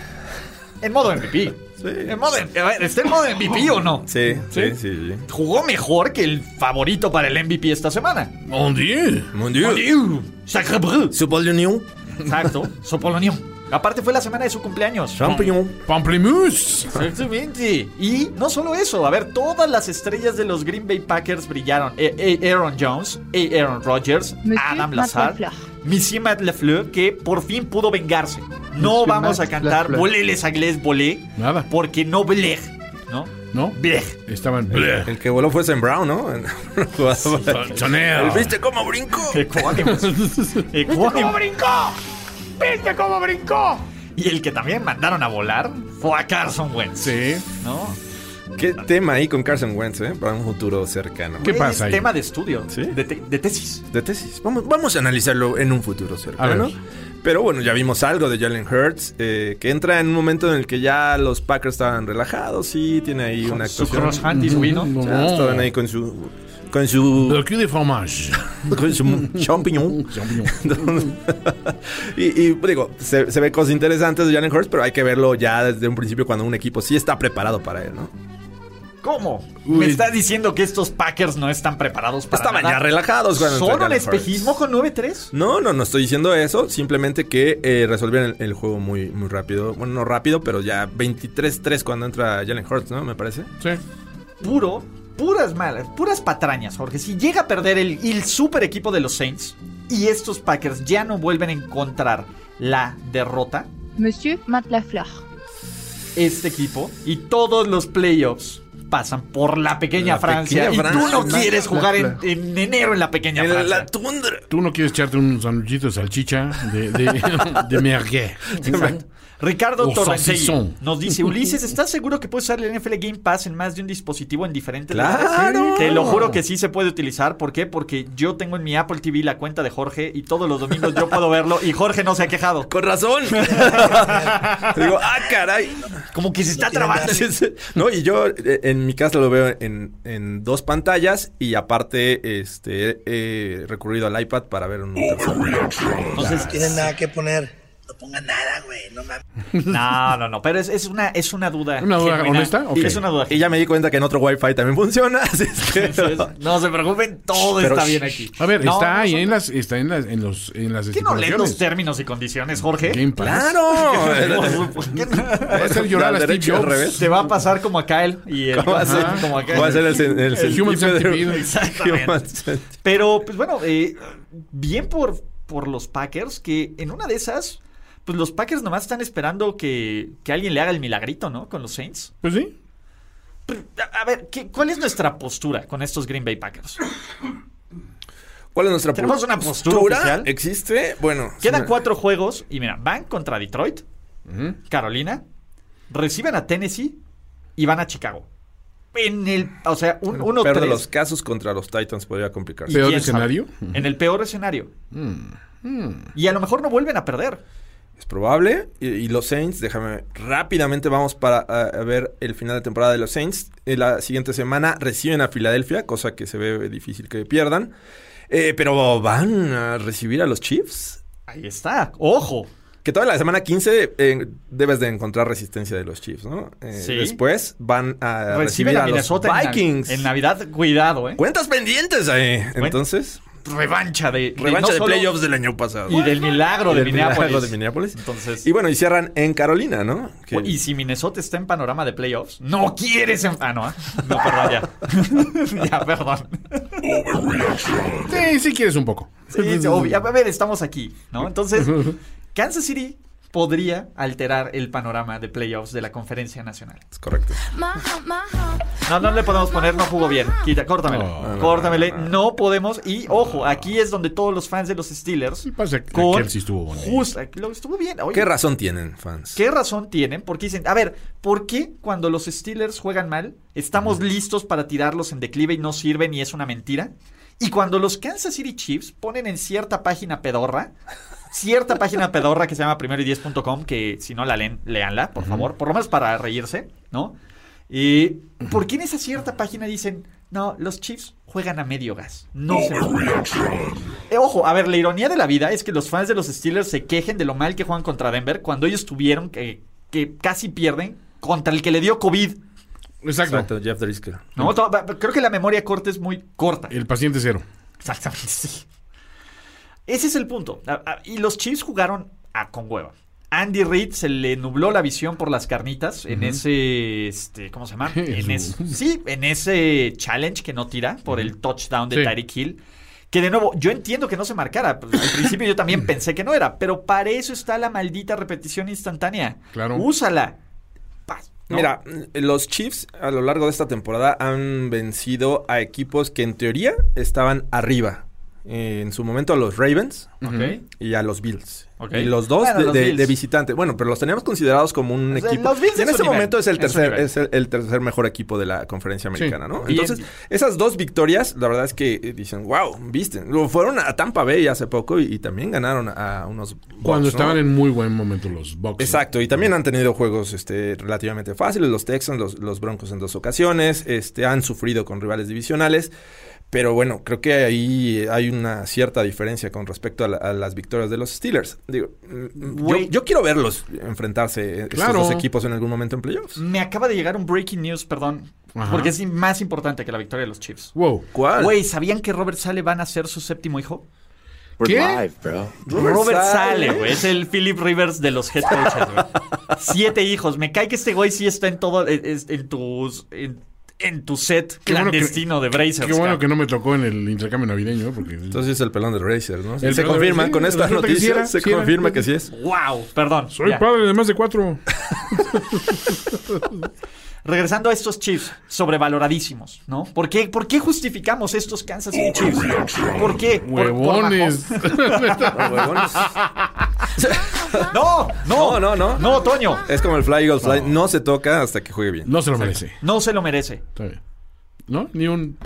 en modo MVP. En modo, a ver, ¿Está en modo MVP o no? Sí, sí, sí, sí. Jugó mejor que el favorito para el MVP esta semana. Mon Dieu. Mon Dieu. Mon Dieu, Sacre bleu. Exacto, su polonium. Aparte fue la semana de su cumpleaños. Champignon. Pamplemousse. Exactamente. Y no solo eso, a ver, todas las estrellas de los Green Bay Packers brillaron. Eh, eh, Aaron Jones, eh, Aaron Rodgers, Monsieur Adam Lazar. Monsieur Matt Lafleur, que por fin pudo vengarse. No Monsieur vamos Matt a cantar. Volé les Anglais Volé, Nada. porque no Blech, ¿no? ¿No? Blech. Estaban. El que voló fue Sam Brown, ¿no? ¿Viste cómo brincó? Ecuánimos. Ecuánimos. brincó? ¿Viste cómo brincó? Y el que también mandaron a volar fue a Carson Wentz. Sí. ¿no? Qué tema ahí con Carson Wentz, ¿eh? Para un futuro cercano. ¿Qué pasa ahí? tema de estudio, ¿Sí? de, te- de tesis. De tesis. Vamos, vamos a analizarlo en un futuro cercano. A ver. Pero bueno, ya vimos algo de Jalen Hurts, eh, que entra en un momento en el que ya los Packers estaban relajados, sí, tiene ahí una Su actuación. cross hunt y su vino. No. Ya estaban ahí con su con su Le cul de fromage. con su champignon. Champignon. y, y, digo, se, se ve cosas interesantes de Jalen Hurts, pero hay que verlo ya desde un principio cuando un equipo sí está preparado para él, ¿no? ¿Cómo? Uy. ¿Me estás diciendo que estos Packers no están preparados para Estaban nada? ya relajados cuando ¿Solo el espejismo con 9-3? No, no, no estoy diciendo eso. Simplemente que eh, resolvieron el, el juego muy, muy rápido. Bueno, no rápido, pero ya 23-3 cuando entra Jalen Hurts, ¿no? Me parece. Sí. Puro, puras malas, puras patrañas, Jorge. Si llega a perder el, el super equipo de los Saints y estos Packers ya no vuelven a encontrar la derrota, Monsieur Matt Lafleur. este equipo y todos los playoffs pasan por la pequeña La Francia pequeña y tú no quieres jugar en, en enero en la pequeña En Francia. la tundra. Tú no quieres echarte un sanduichito de salchicha de, de, Torrentelli salsizón. nos dice, Ulises, ¿estás seguro que puedes usar el NFL Game Pass en más de un dispositivo en diferentes ¡Claro! lugares? Te lo juro que sí se puede utilizar. ¿Por qué? Porque yo tengo en mi Apple TV la cuenta de Jorge y todos los domingos yo puedo verlo y Jorge no se ha quejado. Con razón. Digo, ah, caray. Como que se está trabando. no, y yo eh, en mi casa lo veo en, en dos pantallas y aparte este he recurrido al iPad para ver un tercero. Entonces, tienen nada que poner. No pongan nada, güey. No mames. no, no, no, pero es, es una, es una duda. ¿Una duda genuina. honesta? Ok. Es una duda. Y ya me di cuenta que en otro Wi-Fi también funciona. Así es que- Entonces, no se preocupen, todo Pero- está bien aquí. A ver, No, está ahí en las, está en las, en los, en las ¿Qué no leen los términos y condiciones, Jorge? Game Pass. ¡Claro! Por supuesto. ¿Qué no? Va a hacer llorar a Al Steve Jobs. revés. Te va a pasar como a Kyle y el, ¿Cómo va a ser? Ajá, como a Kyle. Va a ser el, el, El Human Centipede. Exactamente. Human. Pero, pues bueno, eh, bien por, por los Packers, que en una de esas, pues los Packers nomás están esperando que, que alguien le haga el milagrito, ¿no? Con los Saints. Pues sí. Pero, A, a ver, ¿qué- ¿cuál es nuestra postura con estos Green Bay Packers? ¿Cuál es nuestra ¿Tenemos una postura oficial? ¿Existe? Bueno. Quedan sí, cuatro juegos y mira, van contra Detroit, Carolina, reciben a Tennessee y van a Chicago. En el, o sea, un, uno Peor de los casos contra los Titans podría complicarse. Peor escenario. En el peor escenario. Y a lo mejor no vuelven a perder. Es probable. Y, y los Saints, déjame rápidamente vamos para a, a ver el final de temporada de los Saints. Eh, la siguiente semana reciben a Filadelfia, cosa que se ve difícil que pierdan. Eh, pero van a recibir a los Chiefs. Ahí está. Ojo. Que toda la semana 15 eh, debes de encontrar resistencia de los Chiefs, ¿no? Eh, Sí. Después van a Reciben recibir a a, los Vikings. En, Navidad. Cuidado, ¿eh? Cuentas pendientes ahí. Entonces, Revancha de, no de playoffs del año pasado. Y del milagro Y de del Minneapolis. milagro de Minneapolis. Entonces, Y bueno, y cierran en Carolina, ¿no? Que- y si Minnesota está en panorama de playoffs, no quieres. en- Ah, no. ¿eh? No, perdón, ya. ya, perdón. Sí, sí quieres un poco. Sí, sí, obvio. A ver, estamos aquí, ¿no? Entonces, Kansas City podría alterar el panorama de playoffs de la conferencia nacional. Es correcto. No, no le podemos poner, no jugó bien. Quita, córtamelo. No, no, córtamele. No podemos. Y ojo, aquí es donde todos los fans de los Steelers. pasa que con aquel sí estuvo bonito. Justo, lo estuvo bien. Oye, ¿Qué razón tienen, fans? ¿Qué razón tienen? Porque dicen, a ver, ¿por qué cuando los Steelers juegan mal estamos listos para tirarlos en declive y no sirven y es una mentira? Y cuando los Kansas City Chiefs ponen en cierta página pedorra, cierta página pedorra que se llama primero y 10.com, que si no la leen, léanla, por favor, por lo menos para reírse, ¿no? Y ¿por qué en esa cierta página dicen, no, los Chiefs juegan a medio gas? No se eh, ojo, a ver, la ironía de la vida es que los fans de los Steelers se quejen de lo mal que juegan contra Denver cuando ellos tuvieron que, que casi pierden contra el que le dio COVID. Exacto. Exacto, Jeff Driscoll. ¿no? Creo que la memoria corta es muy corta. El paciente cero. Exactamente, sí. Ese es el punto. Y los Chiefs jugaron a con hueva. Andy Reid se le nubló la visión por las carnitas en ese, este, ¿cómo se llama? En es- sí, en ese challenge que no tira por el touchdown de Sí. Tyreek Hill. Que de nuevo, yo entiendo que no se marcara. Pues, Al principio yo también pensé que no era, pero para eso está la maldita repetición instantánea. Claro. Úsala. Mira, los Chiefs a lo largo de esta temporada han vencido a equipos que en teoría estaban arriba. Eh, en su momento a los Ravens y a los Bills. Y los dos Bueno, de, los de- Bills. de visitante. Bueno, pero los teníamos considerados como un O sea, equipo. los Bills y en es este momento es el tercer, es el, el tercer mejor equipo de la conferencia americana, ¿no? Bien. Entonces, esas dos victorias, la verdad es que eh, dicen, wow, viste. Fueron a Tampa Bay hace poco y, y también ganaron a unos Bucks, Cuando ¿no? estaban en muy buen momento los Bucks. ¿no? Exacto, y también han tenido juegos este, relativamente fáciles, los Texans, los, los Broncos en dos ocasiones, este, han sufrido con rivales divisionales, pero bueno, creo que ahí hay una cierta diferencia con respecto a, la- a las victorias de los Steelers. Digo, mm, yo, quiero verlos enfrentarse, estos Claro. dos equipos en algún momento en playoffs. Me acaba de llegar un breaking news, perdón. Ajá. Porque es más importante que la victoria de los Chiefs. Wow. ¿Cuál? Güey, ¿sabían que Robert Sale van a ser su séptimo hijo? ¿Qué? Robert, Sale. Sale, güey. Es el Philip Rivers de los head coaches, güey. Siete hijos. Me cae que este güey sí está en todo. En, en- en tus. En, en tu set Qué bueno que- clandestino de Brazers. Qué bueno que no me tocó en el intercambio navideño, porque... Entonces es el pelón de Racers, ¿no? El se confirma, con esta que noticia era, se era. confirma que sí es. Wow, perdón. Soy Ya. padre de más de cuatro. Regresando a estos Chiefs, sobrevaloradísimos, ¿no? ¿Por qué, ¿Por qué justificamos estos Kansas City Chiefs? ¿Por qué? Por- por Huevones. Huevones. No, No, no, no. No, Toño. Es como el Fly Eagles Fly. No se toca hasta que juegue bien. No se lo merece. No se lo merece. Está bien. ¿No? Ni un.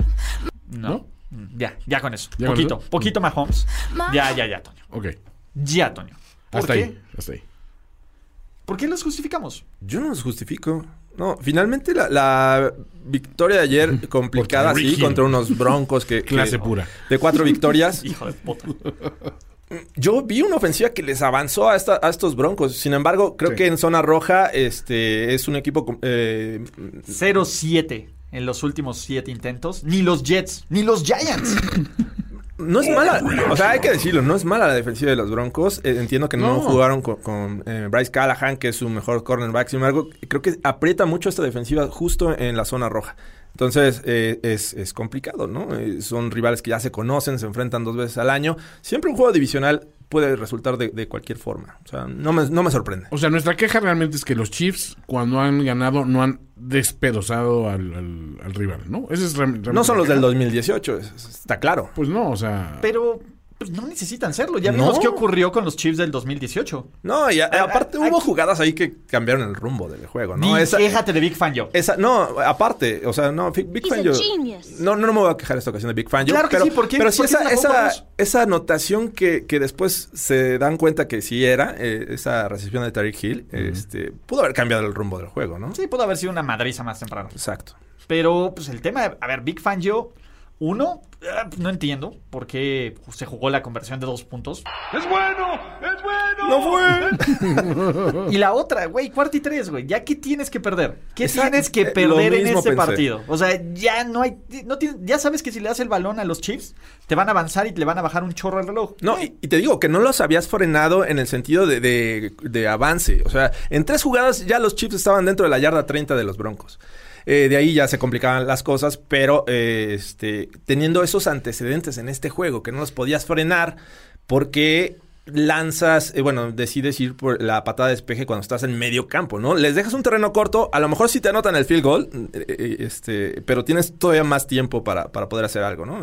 No. Ya, ya con eso. ¿Ya con poquito, eso? poquito más Holmes. Ya, ya, ya, Toño. Ok. Ya, Toño. ¿Por Hasta qué? ahí. Hasta ahí. ¿Por qué los justificamos? Yo no los justifico. No, finalmente la, la victoria de ayer complicada, sí, contra unos broncos que... que- Clase pura. De cuatro victorias. Hijo de puta. Yo vi una ofensiva que les avanzó a, esta- a estos broncos. Sin embargo, creo Sí. que en zona roja este es un equipo... eh, 0-7 en los últimos 7 intentos. Ni los Jets, ni los Giants. no es mala, o sea, hay que decirlo, no es mala la defensiva de los Broncos. Eh, entiendo que no, No. jugaron con, con, eh, Bryce Callahan, que es su mejor cornerback. Sin embargo, creo que aprieta mucho esta defensiva justo en la zona roja. Entonces, eh, es, es complicado, ¿no? Son rivales que ya se conocen, se enfrentan dos veces al año. Siempre un juego divisional puede resultar de, de cualquier forma. O sea, no me, no me sorprende. O sea, nuestra queja realmente es que los Chiefs, cuando han ganado, no han despedozado al, al- al rival, ¿no? Ese es No son los del queja. 2018, es- está claro. Pues no, o sea. Pero pues, no necesitan serlo. Ya vimos No. qué ocurrió con los Chiefs del 2018. No, y a- aparte hubo aquí- jugadas ahí que cambiaron el rumbo del juego, ¿no? Ni Esa- quéjate de Big Fan yo. Esa, no, aparte, o sea, no, Big He's Fangio. genius. No, no, no me voy a quejar esta ocasión de Big Fan. Claro que pero, sí, ¿por qué? Pero sí ¿Por qué esa, esa anotación que, que después se dan cuenta que sí era, eh, esa recepción de Tariq Hill, este, pudo haber cambiado el rumbo del juego, ¿no? Sí, pudo haber sido una madriza más temprano. Exacto. Pero, pues el tema, a ver, Big Fan yo, uno, eh, no entiendo por qué se jugó la conversión de dos puntos. ¡Es bueno! ¡Es bueno! No fue. Y la otra, güey, cuarta y tres, güey. ¿Ya qué tienes que perder? ¿Qué Exacto. tienes que Eh, perder lo en pensé. partido? O sea, ya no hay. No tienes- ya sabes que si le das el balón a los Chiefs, te van a avanzar y le van a bajar un chorro al reloj. No, y, y te digo que no los habías frenado en el sentido de, de- de avance. O sea, en tres jugadas ya los Chiefs estaban dentro de la yarda 30 de los Broncos. Eh, de ahí ya se complicaban las cosas, pero eh, este, teniendo esos antecedentes en este juego que no los podías frenar, porque lanzas, eh, bueno, decides ir por la patada de despeje cuando estás en medio campo, ¿no? Les dejas un terreno corto, a lo mejor sí te anotan el field goal, eh, eh, este, pero tienes todavía más tiempo para, para poder hacer algo, ¿no?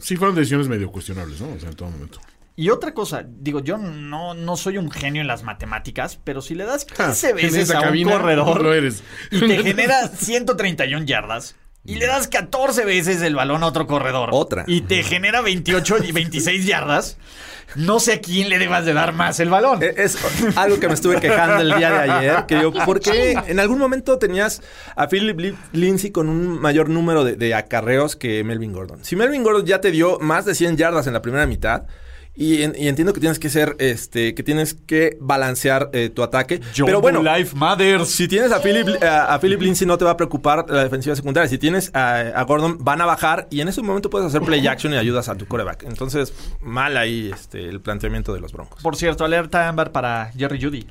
Sí, fueron decisiones medio cuestionables, ¿no? O sea, en todo momento. Y otra cosa, digo, yo no, no soy un genio en las matemáticas, pero si le das 15 Ja, en veces a un corredor lo eres. y te genera 131 yardas y le das 14 veces el balón a otro corredor Otra. y te genera 28 y 26 yardas, no sé a quién le debas de dar más el balón. Eh, Es algo que me estuve quejando el día de ayer. Que yo, ¿por qué en algún momento tenías a Philip Li- Lindsay con un mayor número de, de acarreos que Melvin Gordon? Si Melvin Gordon ya te dio más de 100 yardas en la primera mitad. Y, en- y entiendo que tienes que ser, este, que tienes que balancear eh, tu ataque. pero bueno, Life Matters. si tienes a Philip, a, a Philip Lindsay no te va a preocupar la defensiva secundaria. Si tienes a, a Gordon, van a bajar y en ese momento puedes hacer play action y ayudas a tu coreback. Entonces, mal ahí este, el planteamiento de los Broncos. Por cierto, alerta ámbar para Jerry Judy.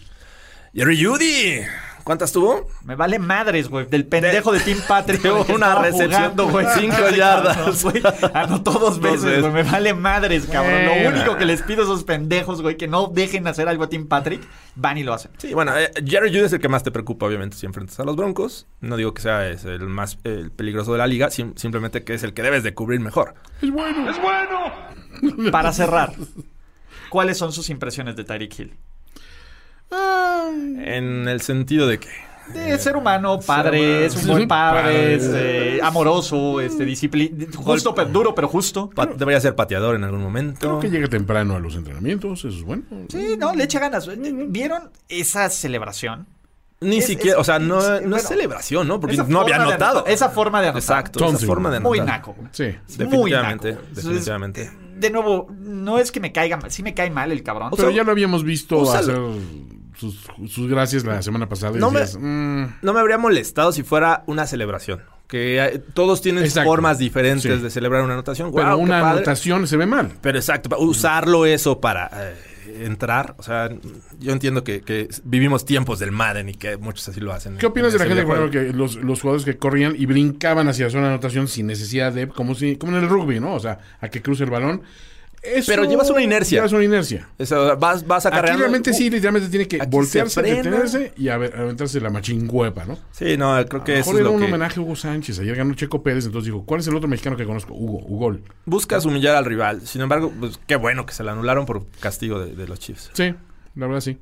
Jerry Judy. ¿Cuántas tuvo? Me vale madres, güey. Del pendejo de, Tim Patrick. Tuvo una recepción, jugando, güey. cinco yardas. güey. Anotó dos veces, güey. Me vale madres, cabrón. Lo único que les pido a esos pendejos, güey, que no dejen hacer algo a Tim Patrick, van y lo hacen. Sí, bueno, eh, Jerry Judy es el que más te preocupa, obviamente, si enfrentas a los Broncos. No digo que sea es el más eh, el peligroso de la liga, sim- simplemente que es el que debes de cubrir mejor. Es bueno. ¡Es bueno! Para cerrar, ¿cuáles son sus impresiones de Tyreek Hill? En el sentido de que... De ser humano, padre, es un buen padre, es, eh, amoroso, este, disciplin... Justo, pero, duro, pero justo. pa- debería ser pateador en algún momento. Creo que llega temprano a los entrenamientos, eso es bueno. Sí, no, le echa ganas. ¿Vieron esa celebración? Ni Es- siquiera, es- o sea, no, es- no es celebración, ¿no? Porque Esa no había forma de anotado. anotar- esa forma de anotar. Exacto, Tonto. esa forma de anotar. Muy naco. Sí. Muy Definitivamente, naco. Entonces, definitivamente. de nuevo, no es que me caiga mal. Sí me cae mal el cabrón. Pero ya lo habíamos visto úsalo. hacer sus, sus gracias la semana pasada. y No me- decías, "Mm, No me habría molestado si fuera una celebración. Que eh, todos tienen Exacto. formas diferentes Sí. de celebrar una anotación. pero una anotación se ve mal. Pero exacto, usarlo eso para eh, entrar. O sea, yo entiendo que, que vivimos tiempos del Madden y que muchos así lo hacen. ¿Qué opinas de la gente, que los, los jugadores que corrían y brincaban hacia la zona de anotación sin necesidad de, como si, como en el rugby, ¿no? O sea, a que cruce el balón. Eso- Pero llevas una inercia. Llevas una inercia. Vas, vas Aquí acarreando- realmente sí, literalmente tiene que voltearse, detenerse y a ver, aventarse la machingüepa, ¿no? Sí, no, creo que A eso mejor es era lo un que... homenaje a Hugo Sánchez. Ayer ganó Checo Pérez, entonces dijo, ¿cuál es el otro mexicano que conozco? Hugo, Hugo. Buscas humillar al rival. Sin embargo, pues qué bueno que se le anularon por castigo de, de los Chiefs. Sí, la verdad sí.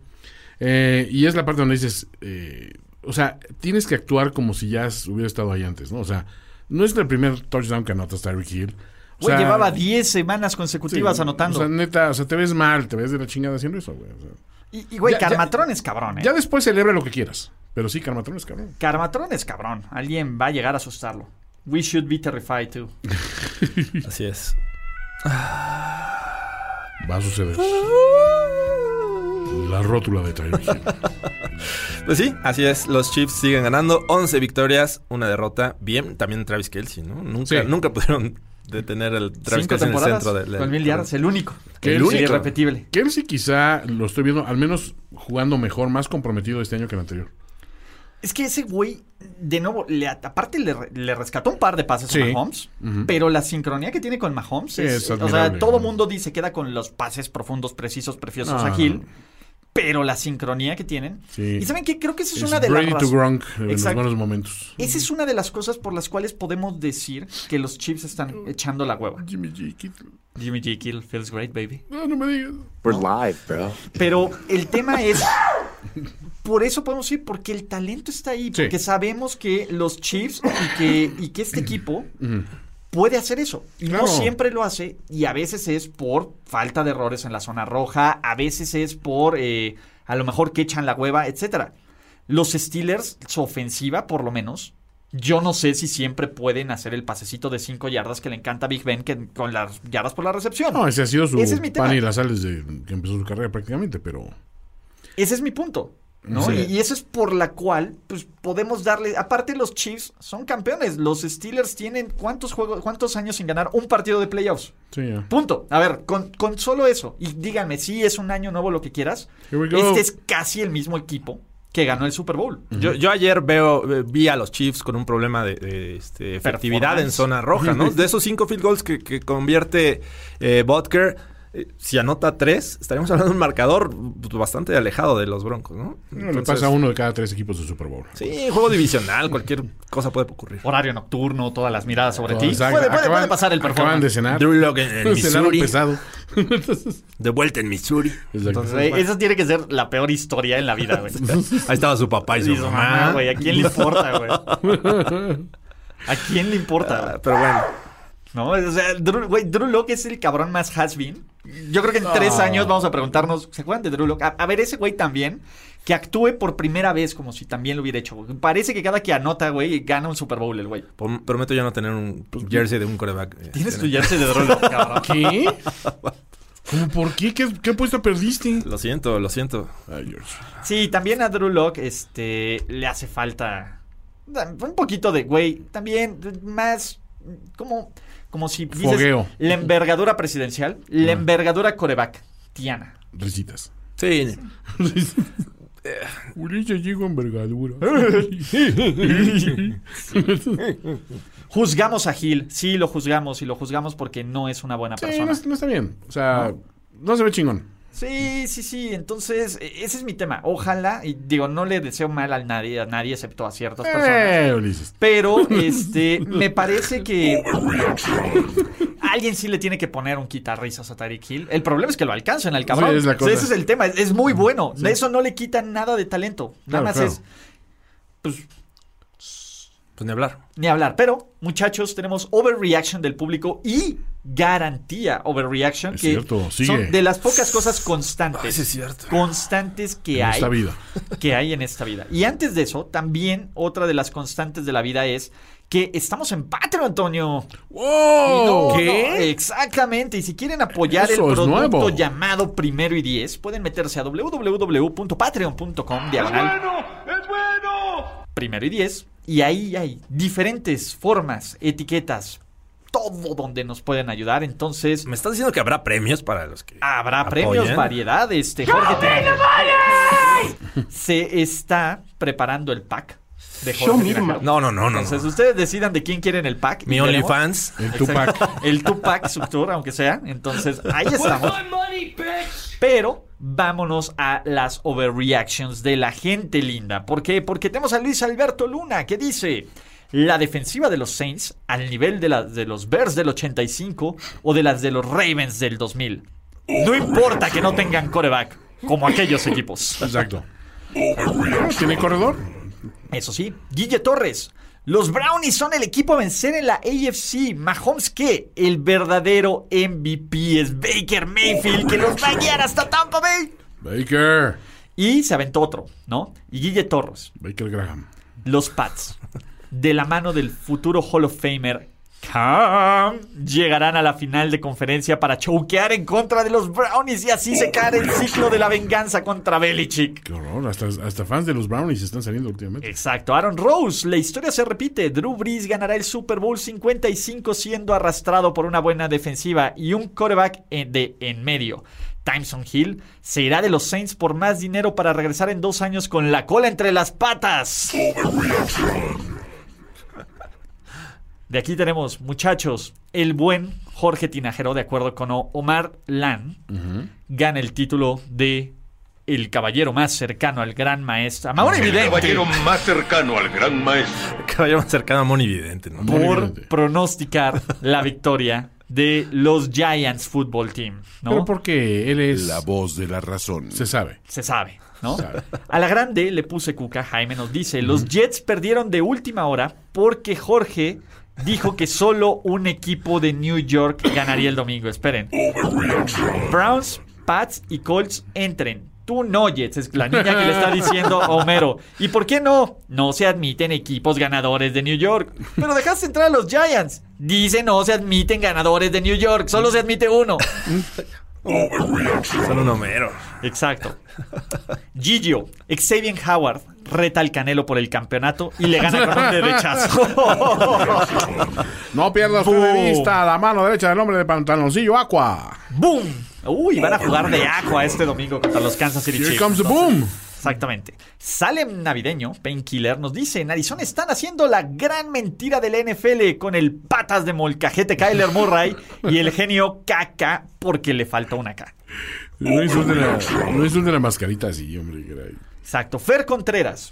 Eh, y es la parte donde dices, eh, o sea, tienes que actuar como si ya hubiera estado ahí antes, ¿no? O sea, no es el primer touchdown que anotas Tyreek Hill. O Güey, sea, llevaba 10 semanas consecutivas sí, anotando. O sea, neta, o sea, te ves mal, te ves de la chingada haciendo eso, güey. o sea. y, y, güey, ya- ya- Carmatrón es cabrón, ¿eh? Ya después celebra lo que quieras. Pero sí, Carmatrón es cabrón. Carmatrón es cabrón. Alguien va a llegar a asustarlo. We should be terrified too. Así es. Va a suceder. La rótula de Tyreek. Pues sí, así es. Los Chiefs siguen ganando. 11 victorias, una derrota. Bien, también Travis Kelsey, ¿no? Nunca, Sí. nunca pudieron detener el Travis Cinco en el temporadas centro del. con mil yardas, el único. Que el único. irrepetible. Kelsey quizá lo estoy viendo, al menos jugando mejor, más comprometido este año que el anterior. Es que ese güey, de nuevo, le, aparte le, re- le rescató un par de pases Sí. a Mahomes, pero la sincronía que tiene con Mahomes Sí, es, es o sea, todo mundo dice queda con los pases profundos, precisos, preciosos No, a Hill, no. Pero la sincronía que tienen. Sí. Y saben qué, creo que esa es, Es una de las to Gronk en los Exacto. buenos momentos. Esa es una de las cosas por las cuales podemos decir que los Chiefs están echando la hueva. Jimmy G. Kittle. Jimmy G. Kill feels great, baby. No, no me digas. We're live, bro. Pero el tema es. Por eso podemos decir, porque el talento está ahí, Sí. porque sabemos que los Chiefs y que, y que este equipo. Puede hacer eso. Claro. no siempre lo hace, y a veces es por falta de errores en la zona roja, a veces es por eh, a lo mejor que echan la hueva, etcétera. Los Steelers, su ofensiva, por lo menos, yo no sé si siempre pueden hacer el pasecito de 5 yardas que le encanta a Big Ben que, con las yardas por la recepción. No, ese ha sido su Ese es mi tema. pan y las sales de que empezó su carrera prácticamente, pero... Ese es mi punto. ¿No? Sí. Y, y eso es por la cual, pues, podemos darle. Aparte, los Chiefs son campeones. Los Steelers tienen cuántos juegos, cuántos años sin ganar un partido de playoffs. Sí. Punto. A ver, con, con solo eso. Y díganme, si es un año nuevo lo que quieras. Este es casi el mismo equipo que ganó el Super Bowl. Yo, yo ayer veo, eh, vi a los Chiefs con un problema de, de, este, efectividad en zona roja, ¿no? De esos cinco field goals que, que convierte eh, Butker, eh, si anota tres, estaríamos hablando de un marcador pues, bastante alejado de los Broncos, ¿no? No, le pasa a uno de cada tres equipos de Super Bowl. Sí, juego divisional, cualquier cosa puede ocurrir. Horario nocturno, todas las miradas sobre ti. Puede, puede- Acaban- puede pasar el Acaban performance. de cenar. Drew Lock en, Missouri, pesado. de vuelta en Missouri. Entonces, bueno, Eso tiene que ser la peor historia en la vida, güey. ahí estaba su papá y su Y su mamá. mamá, güey. ¿A quién le importa, güey? ¿A quién le importa? Ah, Pero bueno, ¿No? O sea, Drew, güey, Drew Locke es el cabrón más has-been. Yo creo que en tres años vamos a preguntarnos, ¿se acuerdan de Drew Locke? A, a ver, ese güey también, que actúe por primera vez como si también lo hubiera hecho. Parece que cada que anota, güey, gana un Super Bowl el güey. prom- prometo ya no tener un jersey de un coreback. eh, Tienes tu en- jersey de Drew Locke, cabrón. ¿Qué? ¿Cómo por qué? ¿Qué, qué apuesta perdiste? Lo siento, lo siento. Ay. Sí, también a Drew Locke este, le hace falta un poquito de, güey, también más como, como si dices Fogueo. la envergadura presidencial, la envergadura coreback, Tiana. Risitas. Sí, Ulises llegó envergadura. Juzgamos a Gil, sí lo juzgamos y lo juzgamos porque no es una buena Sí, persona. no, no está bien. O sea, no se ve chingón. Sí, sí, sí. Entonces, e- ese es mi tema. Ojalá, y digo, no le deseo mal a nadie, a nadie excepto a ciertas personas. Eh, Ulises. Pero, este, me parece que alguien sí le tiene que poner un quitarrisas a Tyreek Hill. El problema es que lo alcanzan al cabrón. Sí, es la O sea, cosa. ese es el tema. Es, es muy bueno. De eso no le quita nada de talento. Nada Claro, más claro. es, pues, pues ni hablar. ni hablar. Pero, muchachos, tenemos overreaction del público y garantía overreaction Es que cierto, sigue. son de las pocas cosas constantes. Ay, es cierto. Constantes que En hay esta vida. que hay en esta vida. Y antes de eso, también otra de las constantes de la vida es que estamos en Patreon, Antonio. No, ¡Wow! no, exactamente. Y si quieren apoyar Eso el es producto nuevo. llamado Primero y Diez, pueden meterse a www.patreon.com ¡Es diagonal bueno! ¡Es bueno! Primero y Diez. Y ahí hay diferentes formas, etiquetas, todo donde nos pueden ayudar. Entonces, ¿Me estás diciendo que habrá premios para los que Habrá apoyen? premios, variedad. Este, Jorge Tinajero. Se está preparando el pack de Jorge. No, no, no, no. Entonces, no. ustedes decidan de quién quieren el pack. Mi. OnlyFans. El. Tupac. El Tupac Subtour, aunque sea. Entonces, ahí estamos. Pero vámonos a las overreactions de la gente linda. ¿Por qué? Porque tenemos a Luis Alberto Luna que dice... La defensiva de los Saints al nivel de, la- de los Bears del 85 o de las de los Ravens del 2000. No importa que no tengan coreback, como aquellos equipos. Exacto. ¿Tiene corredor? Eso sí, Guille Torres. Los Brownies son el equipo a vencer en la AFC. Mahomes, ¿qué? El verdadero MVP es Baker Mayfield, que los va a guiar hasta Tampa Bay. Baker. Y se aventó otro, ¿no? Y Guille Torres. Baker Graham. Los Pats, de la mano del futuro Hall of Famer Cam, llegarán a la final de conferencia para choquear en contra de los Brownies y así se cae el ciclo de la venganza contra Belichick. Qué horror. Hasta, hasta fans de los Brownies están saliendo últimamente. Exacto, Aaron Rose, la historia se repite. Drew Brees ganará el Super Bowl 55 siendo arrastrado por una buena defensiva y un quarterback en- de en medio. Tyson Hill se irá de los Saints por más dinero para regresar en dos años con la cola entre las patas. De aquí tenemos, muchachos, el buen Jorge Tinajero, de acuerdo con Omar Lan, gana el título de el caballero más cercano al gran maestro. Amor evidente. caballero más cercano al gran maestro. Caballero más cercano a Moni Vidente, ¿no? por pronosticar la victoria de los Giants Football Team, ¿no? Pero porque él es. La voz de la razón. Se sabe. Se sabe, ¿no? A la grande le puse cuca, Jaime nos dice, los Jets perdieron de última hora porque Jorge dijo que solo un equipo de New York ganaría el domingo. Esperen. Browns, Pats y Colts entren. Tú no, Jets, es la niña que le está diciendo a Homero. ¿Y por qué no? No se admiten equipos ganadores de New York. Pero dejaste entrar a los Giants. Dice no se admiten ganadores de New York, solo se admite uno. Son un Homero. Exacto. Gigio, Xavier Howard reta al Canelo por el campeonato y le gana con un derechazo. No pierdas de vista la mano derecha del hombre de pantaloncillo Aqua. ¡Boom! Uy, van a jugar de aqua este domingo contra los Kansas City Here Chiefs. comes the boom. Exactamente. Salem Navideño, Painkiller, nos dice: En Arizona están haciendo la gran mentira del NFL con el patas de molcajete Kyler Murray y el genio Kaka porque le falta una K. No insulten la, no insulten la mascarita así, hombre. caray. Exacto. Fer Contreras,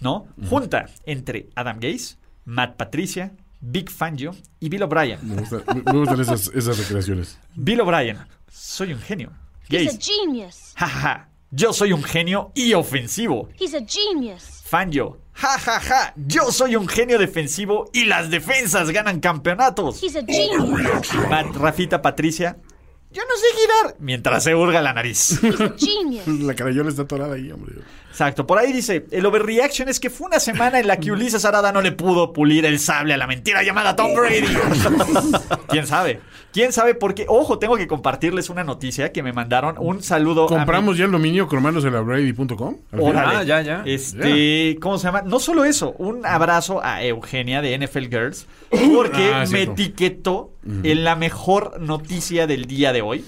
¿no? Junta entre Adam Gaze, Matt Patricia, Big Fangio y Bill O'Brien. Me, gusta- me- me gustan esas, esas recreaciones. Bill O'Brien, soy un genio. He's a Gaze, genius. jajaja, yo soy un genio y ofensivo. He's a genius. Fangio, jajaja, yo soy un genio defensivo y las defensas ganan campeonatos. He's a genius. Matt, Rafita, Patricia, yo no sé girar mientras se hurga la nariz. He's a genius. La carayola está atorada ahí, hombre. Exacto, por ahí dice, el overreaction es que fue una semana en la que Ulises Arada no le pudo pulir el sable a la mentira llamada Tom Brady. ¿Quién sabe? ¿Quién sabe por qué? Ojo, tengo que compartirles una noticia que me mandaron. Un saludo a ¿Compramos ya el dominio. Órale. Ah, ya, ya. Este, ¿cómo se llama? No solo eso, un abrazo a Eugenia de NFL Girls, porque Ah, me cierto. etiquetó en la mejor noticia del día de hoy.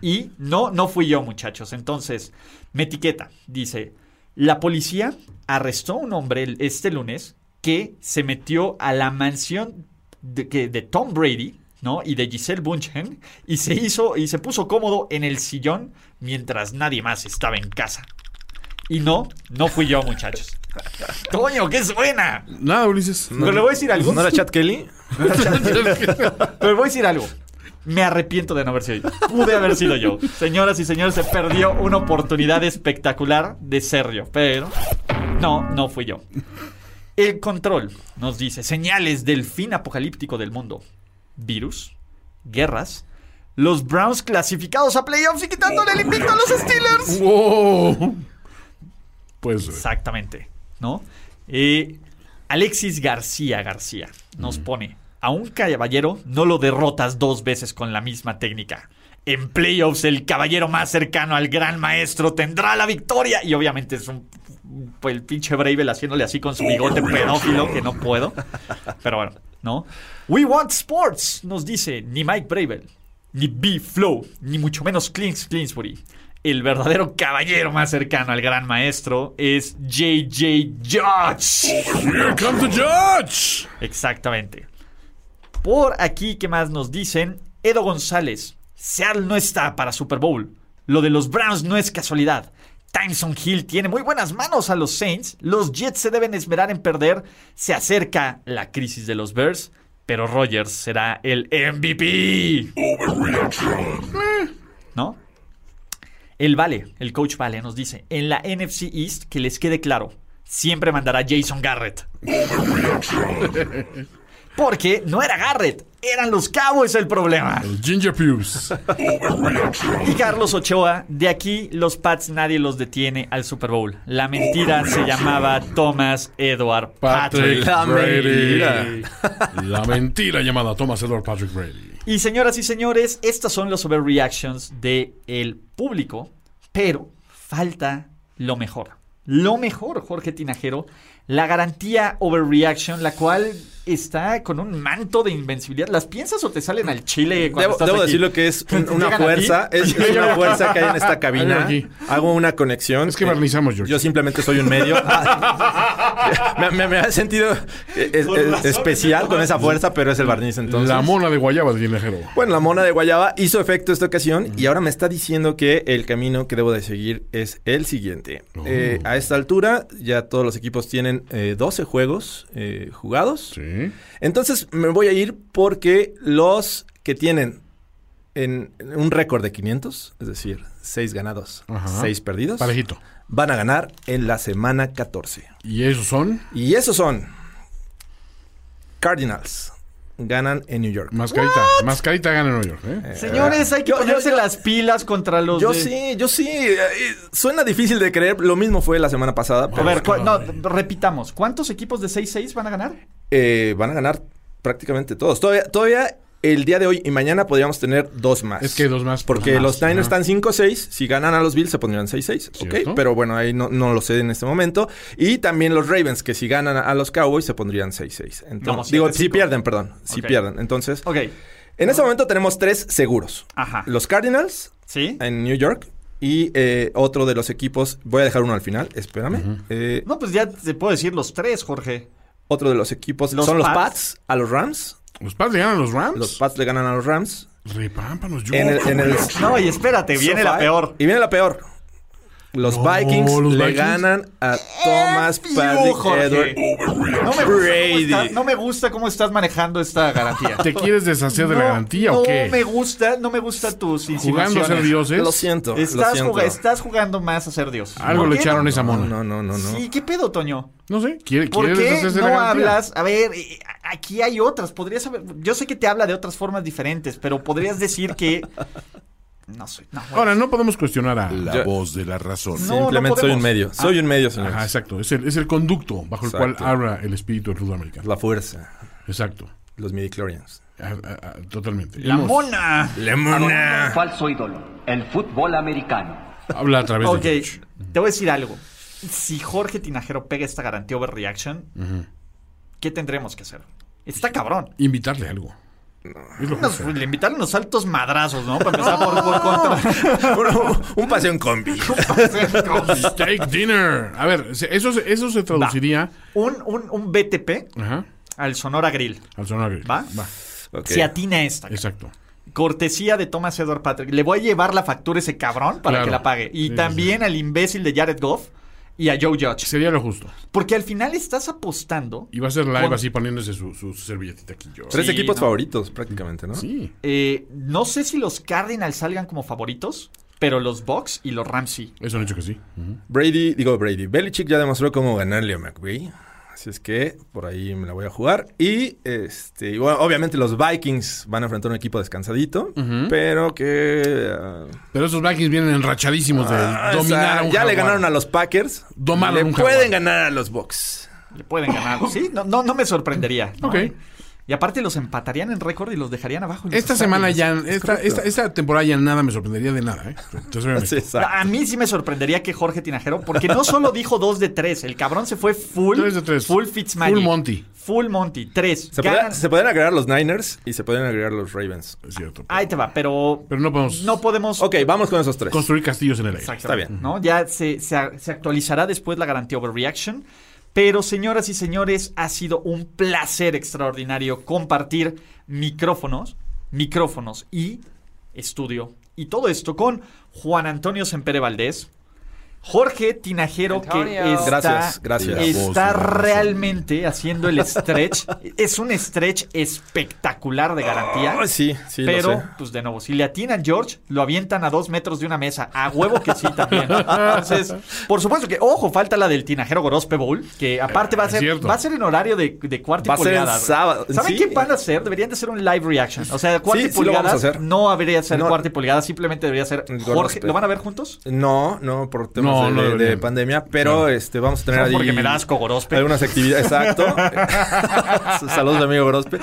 Y no, no fui yo, muchachos. Entonces, me etiqueta. Dice: La policía arrestó a un hombre el- este lunes que se metió a la mansión de, que, de Tom Brady. ¿no? Y de Giselle Bunchen y se hizo y se puso cómodo en el sillón mientras nadie más estaba en casa. Y no, no fui yo, muchachos. Coño, qué suena. Nada, Ulises. Pero le voy a decir algo. ¿No era Chad Kelly? Pero le voy a decir algo. Me arrepiento de no haber sido yo. Pude haber sido yo. Señoras y señores, se perdió una oportunidad espectacular de ser yo. Pero no, no fui yo. El control nos dice señales del fin apocalíptico del mundo. Virus, guerras, los Browns clasificados a playoffs y quitándole el invicto a los Steelers. ¡Wow! Pues Exactamente, ¿no? Eh, Alexis García García nos pone, a un caballero no lo derrotas dos veces con la misma técnica. En playoffs el caballero más cercano al gran maestro tendrá la victoria. Y obviamente es un... pues, el pinche Bravel haciéndole así con su bigote pedófilo que no puedo. Pero bueno, ¿no? We want sports, nos dice ni Mike Bravel, ni B Flow, ni mucho menos Clint Clinsbury. El verdadero caballero más cercano al gran maestro es JJ Judge. Here comes the judge. Exactamente. Por aquí, ¿qué más nos dicen? Edo González. Seattle no está para Super Bowl. Lo de los Browns no es casualidad. Tyson Hill tiene muy buenas manos a los Saints. Los Jets se deben esmerar en perder. Se acerca la crisis de los Bears. Pero Rogers será el MVP. ¿No? El Vale, el coach Vale, nos dice, en la NFC East, que les quede claro, siempre mandará Jason Garrett. Porque no era Garrett, eran los Cowboys el problema. El Ginger Pews. Y Carlos Ochoa, de aquí los Pats nadie los detiene al Super Bowl. La mentira se llamaba Thomas Edward Patrick. Patrick La Brady. mentira. La mentira llamada Thomas Edward Patrick Brady. Y señoras y señores, estas son los overreactions del el público, pero falta lo mejor. Lo mejor, Jorge Tinajero, la garantía overreaction, la cual está con un manto de invencibilidad. ¿Las piensas o te salen al chile cuando Debo, estás debo aquí? decirlo que es un- una ¿Llegan a fuerza, es, es una fuerza que hay en esta cabina. Hago una conexión. Es que Eh, barnizamos, George. Yo simplemente soy un medio. me, me, me ha sentido eh, es- es- especial con esa fuerza, pero es el barniz entonces. La mona de guayaba del tinajero. Bueno, la mona de Guayaba hizo efecto esta ocasión y ahora me está diciendo que el camino que debo de seguir es el siguiente. Eh, a esta altura ya todos los equipos tienen eh, 12 juegos eh, jugados. Sí. Entonces me voy a ir porque los que tienen en un récord de 500, es decir, 6 ganados, Ajá. 6 perdidos, Parejito. van a ganar en la semana 14. ¿Y esos son? Y esos son Cardinals. Ganan en New York. Mascarita. Mascarita gana en Nueva York, ¿eh? Señores, hay que Yo- ponerse yo- las pilas contra los Yo de- sí, yo sí. eh, eh, Suena difícil de creer. Lo mismo fue la semana pasada. A Pero ver, no, repitamos. ¿Cuántos equipos de 6-6 van a ganar? Eh, van a ganar prácticamente todos. Todavía, todavía el día de hoy y mañana podríamos tener dos más. Es que dos más. Porque dos más, los Niners están 5-6. Si ganan a los Bills se pondrían 6-6. ¿Cierto? Ok. Pero bueno, ahí no, no lo sé en este momento. Y también los Ravens, que si ganan a los Cowboys se pondrían 6-6. Entonces, No, digo, si 7-5. pierden, perdón. Si pierden. Entonces, Ok. en este momento tenemos tres seguros. Ajá. Los Cardinals ¿Sí? en New York. Y eh, otro de los equipos, voy a dejar uno al final, espérame. Eh, No, pues ya te puedo decir los tres, Jorge. Otro de los equipos Los son los Pats. Pats a los Rams. ¿Los Pats le ganan a los Rams? Los Pats le ganan a los Rams. Repámpanos, yo. En el, en el No, y espérate, viene la peor. Y viene la peor. Los No, Vikings los le Vikings. ganan a Thomas Fiu, Patrick Jorge. Edward. No me, gusta cómo Brady. está- no me gusta cómo estás manejando esta garantía. ¿Te quieres deshacer de la No, garantía no o qué? me gusta, no me gusta tus ¿Jugando a ser dioses? Lo siento, lo Estás, siento. juga- estás jugando más a ser Dios. Algo ¿Por le echaron no? esa No, mona. no, no, no, no. Sí, ¿qué pedo, Toño? No sé. ¿Quiere, ¿Por qué deshacerse de no la hablas? A ver, eh, aquí hay otras. Podrías saber. Yo sé que te habla de otras formas diferentes, pero podrías decir que. No bueno. Ahora, no podemos cuestionar a... La Yo- voz de la razón. No, Simplemente no soy un medio. Soy un medio, señor. Ajá, exacto. Es el, es el conducto bajo el cual habla el espíritu del fútbol americano. La fuerza. Exacto. Los midichlorians. Ah, ah, totalmente. la Hemos- mona. ¡Lemona! Falso ídolo. El fútbol americano. Habla a través Ok, de George. te voy a decir algo. Si Jorge Tinajero pega esta garantía overreaction, ¿qué tendremos que hacer? Está cabrón. Invitarle algo. Nos- justo. le invitarle unos altos madrazos, ¿no? Para empezar por, por contra. un, un paseo en combi. Steak dinner. A ver, se- eso, se- eso se traduciría... un, un, un BTP Ajá. al Sonora Grill. Al sonar grill. ¿Va? Va. Ok. Si atina esta. Exacto. Cortesía de Thomas Edward Patrick. Le voy a llevar la factura a ese cabrón para Claro. que la pague. Y Sí, también al imbécil de Jared Goff y a Joe Judge. Sería lo justo. Porque al final estás apostando. Y va a ser live Con- así poniéndose su, su servilletita aquí. Yo. Tres Sí, equipos no. favoritos, prácticamente, ¿no? Sí. eh, no sé si los Cardinals salgan como favoritos, pero los Bucks y los Rams sí. Eso han hecho que sí. Brady, digo Brady, Belichick ya demostró cómo ganarle a McVay. Así es que por ahí me la voy a jugar. Y este, y bueno, obviamente los Vikings van a enfrentar un equipo descansadito, pero que Pero esos Vikings vienen enrachadísimos de ah, dominar o sea, a un ya le ganaron a los Packers, Domaron le un pueden jaguar. ganar a los Bucks. Le pueden ganar. Sí, no, no, no me sorprendería. ¿no? Ok. Y aparte los empatarían en récord y los dejarían abajo. Esta semana ya, esta, esta, esta temporada ya nada me sorprendería de nada, ¿eh? Entonces. A mí sí me sorprendería que Jorge Tinajero, porque no solo dijo 2 de 3, el cabrón se fue full. Tres de tres. Full Fitzmagic. Full Monty. Full Monty. 3. Se, podrían- se pueden agregar los Niners y se pueden agregar los Ravens. Es cierto. Ahí te va, pero. Pero no podemos No podemos. Ok, vamos con esos tres. construir castillos en el aire. Exactamente, Está bien. ¿no? Ya se, se- se actualizará después la garantía Overreaction. Pero, señoras y señores, ha sido un placer extraordinario compartir micrófonos, micrófonos y estudio. Y todo esto con Juan Antonio Sempere Valdés, Jorge Tinajero que está, Gracias, gracias. está realmente haciendo el stretch. es un stretch espectacular de garantía. Ay, sí, sí, lo Pero, sé. pues de nuevo, si le atinan George, lo avientan a dos metros de una mesa. A huevo que sí también. Entonces, por supuesto que, ojo, falta la del Tinajero Gorospe Bowl, que aparte va a ser, cierto. va a ser en horario de, de cuarto y Va a ser el pulgadas. sábado, ¿Saben sí. qué van a hacer? Deberían de hacer un live reaction. O sea, cuarto Sí, y sí lo vamos a pulgadas hacer. no debería ser No. cuarto y pulgadas, simplemente debería ser Jorge. Gorospe. ¿Lo van a ver juntos? No, no, por temas No, de, no de- de deberían. pandemia, pero este vamos a tener ahí porque me da asco Gorospe. algunas actividades, exacto. Saludos, amigo Gorospe.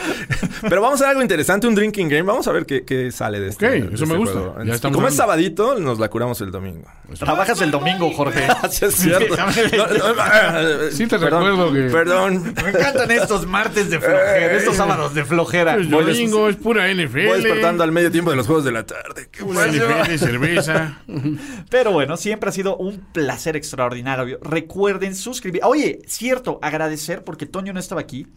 Pero vamos a hacer algo interesante, un drinking game. Vamos a ver qué, qué sale de este. Ok, de eso este me gusta. juego. Ya como es sabadito, nos la curamos el domingo. Trabajas el domingo, Jorge. Sí, es cierto. No, Sí te perdón, recuerdo que- Perdón. Me encantan estos martes de flojera, estos sábados de flojera. El Voy domingo es pura NFL. Voy despertando al medio tiempo de los juegos de la tarde. ¿Qué? NFL, cerveza. Pero bueno, siempre ha sido un placer extraordinario. Recuerden suscribir. Oye, cierto, agradecer porque Toño no estaba aquí.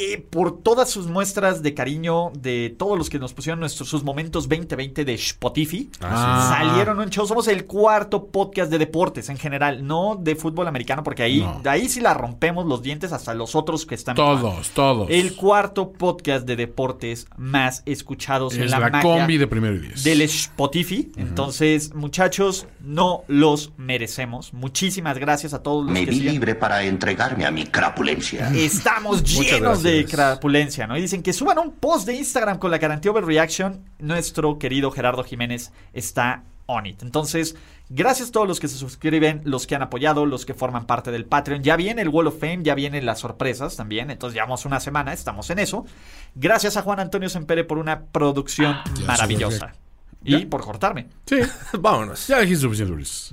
Eh, por todas sus muestras de cariño de todos los que nos pusieron nuestros sus momentos 2020 de Spotify. Ah, sí. Salieron un show. Somos el cuarto podcast de deportes en general, no de fútbol americano, porque ahí, No. ahí sí la rompemos los dientes hasta los otros que están. Todos, todos. El cuarto podcast de deportes más escuchados en es la, la, magia combi de primero y diez. del Spotify. Entonces, muchachos, no los merecemos. Muchísimas gracias a todos los Me que vi siguen. libre para entregarme a mi crapulencia. Estamos llenos de gracias. crapulencia, ¿no? Y dicen que suban un post de Instagram con la garantía Overreaction. Nuestro querido Gerardo Jiménez está on it. Entonces, gracias a todos los que se suscriben, los que han apoyado, los que forman parte del Patreon. Ya viene el Wall of Fame, ya vienen las sorpresas también. Entonces, llevamos una semana, estamos en eso. Gracias a Juan Antonio Sempere por una producción Ya maravillosa. Ya. Y por cortarme. Sí, Vámonos. ya dijiste suficiente, Luis.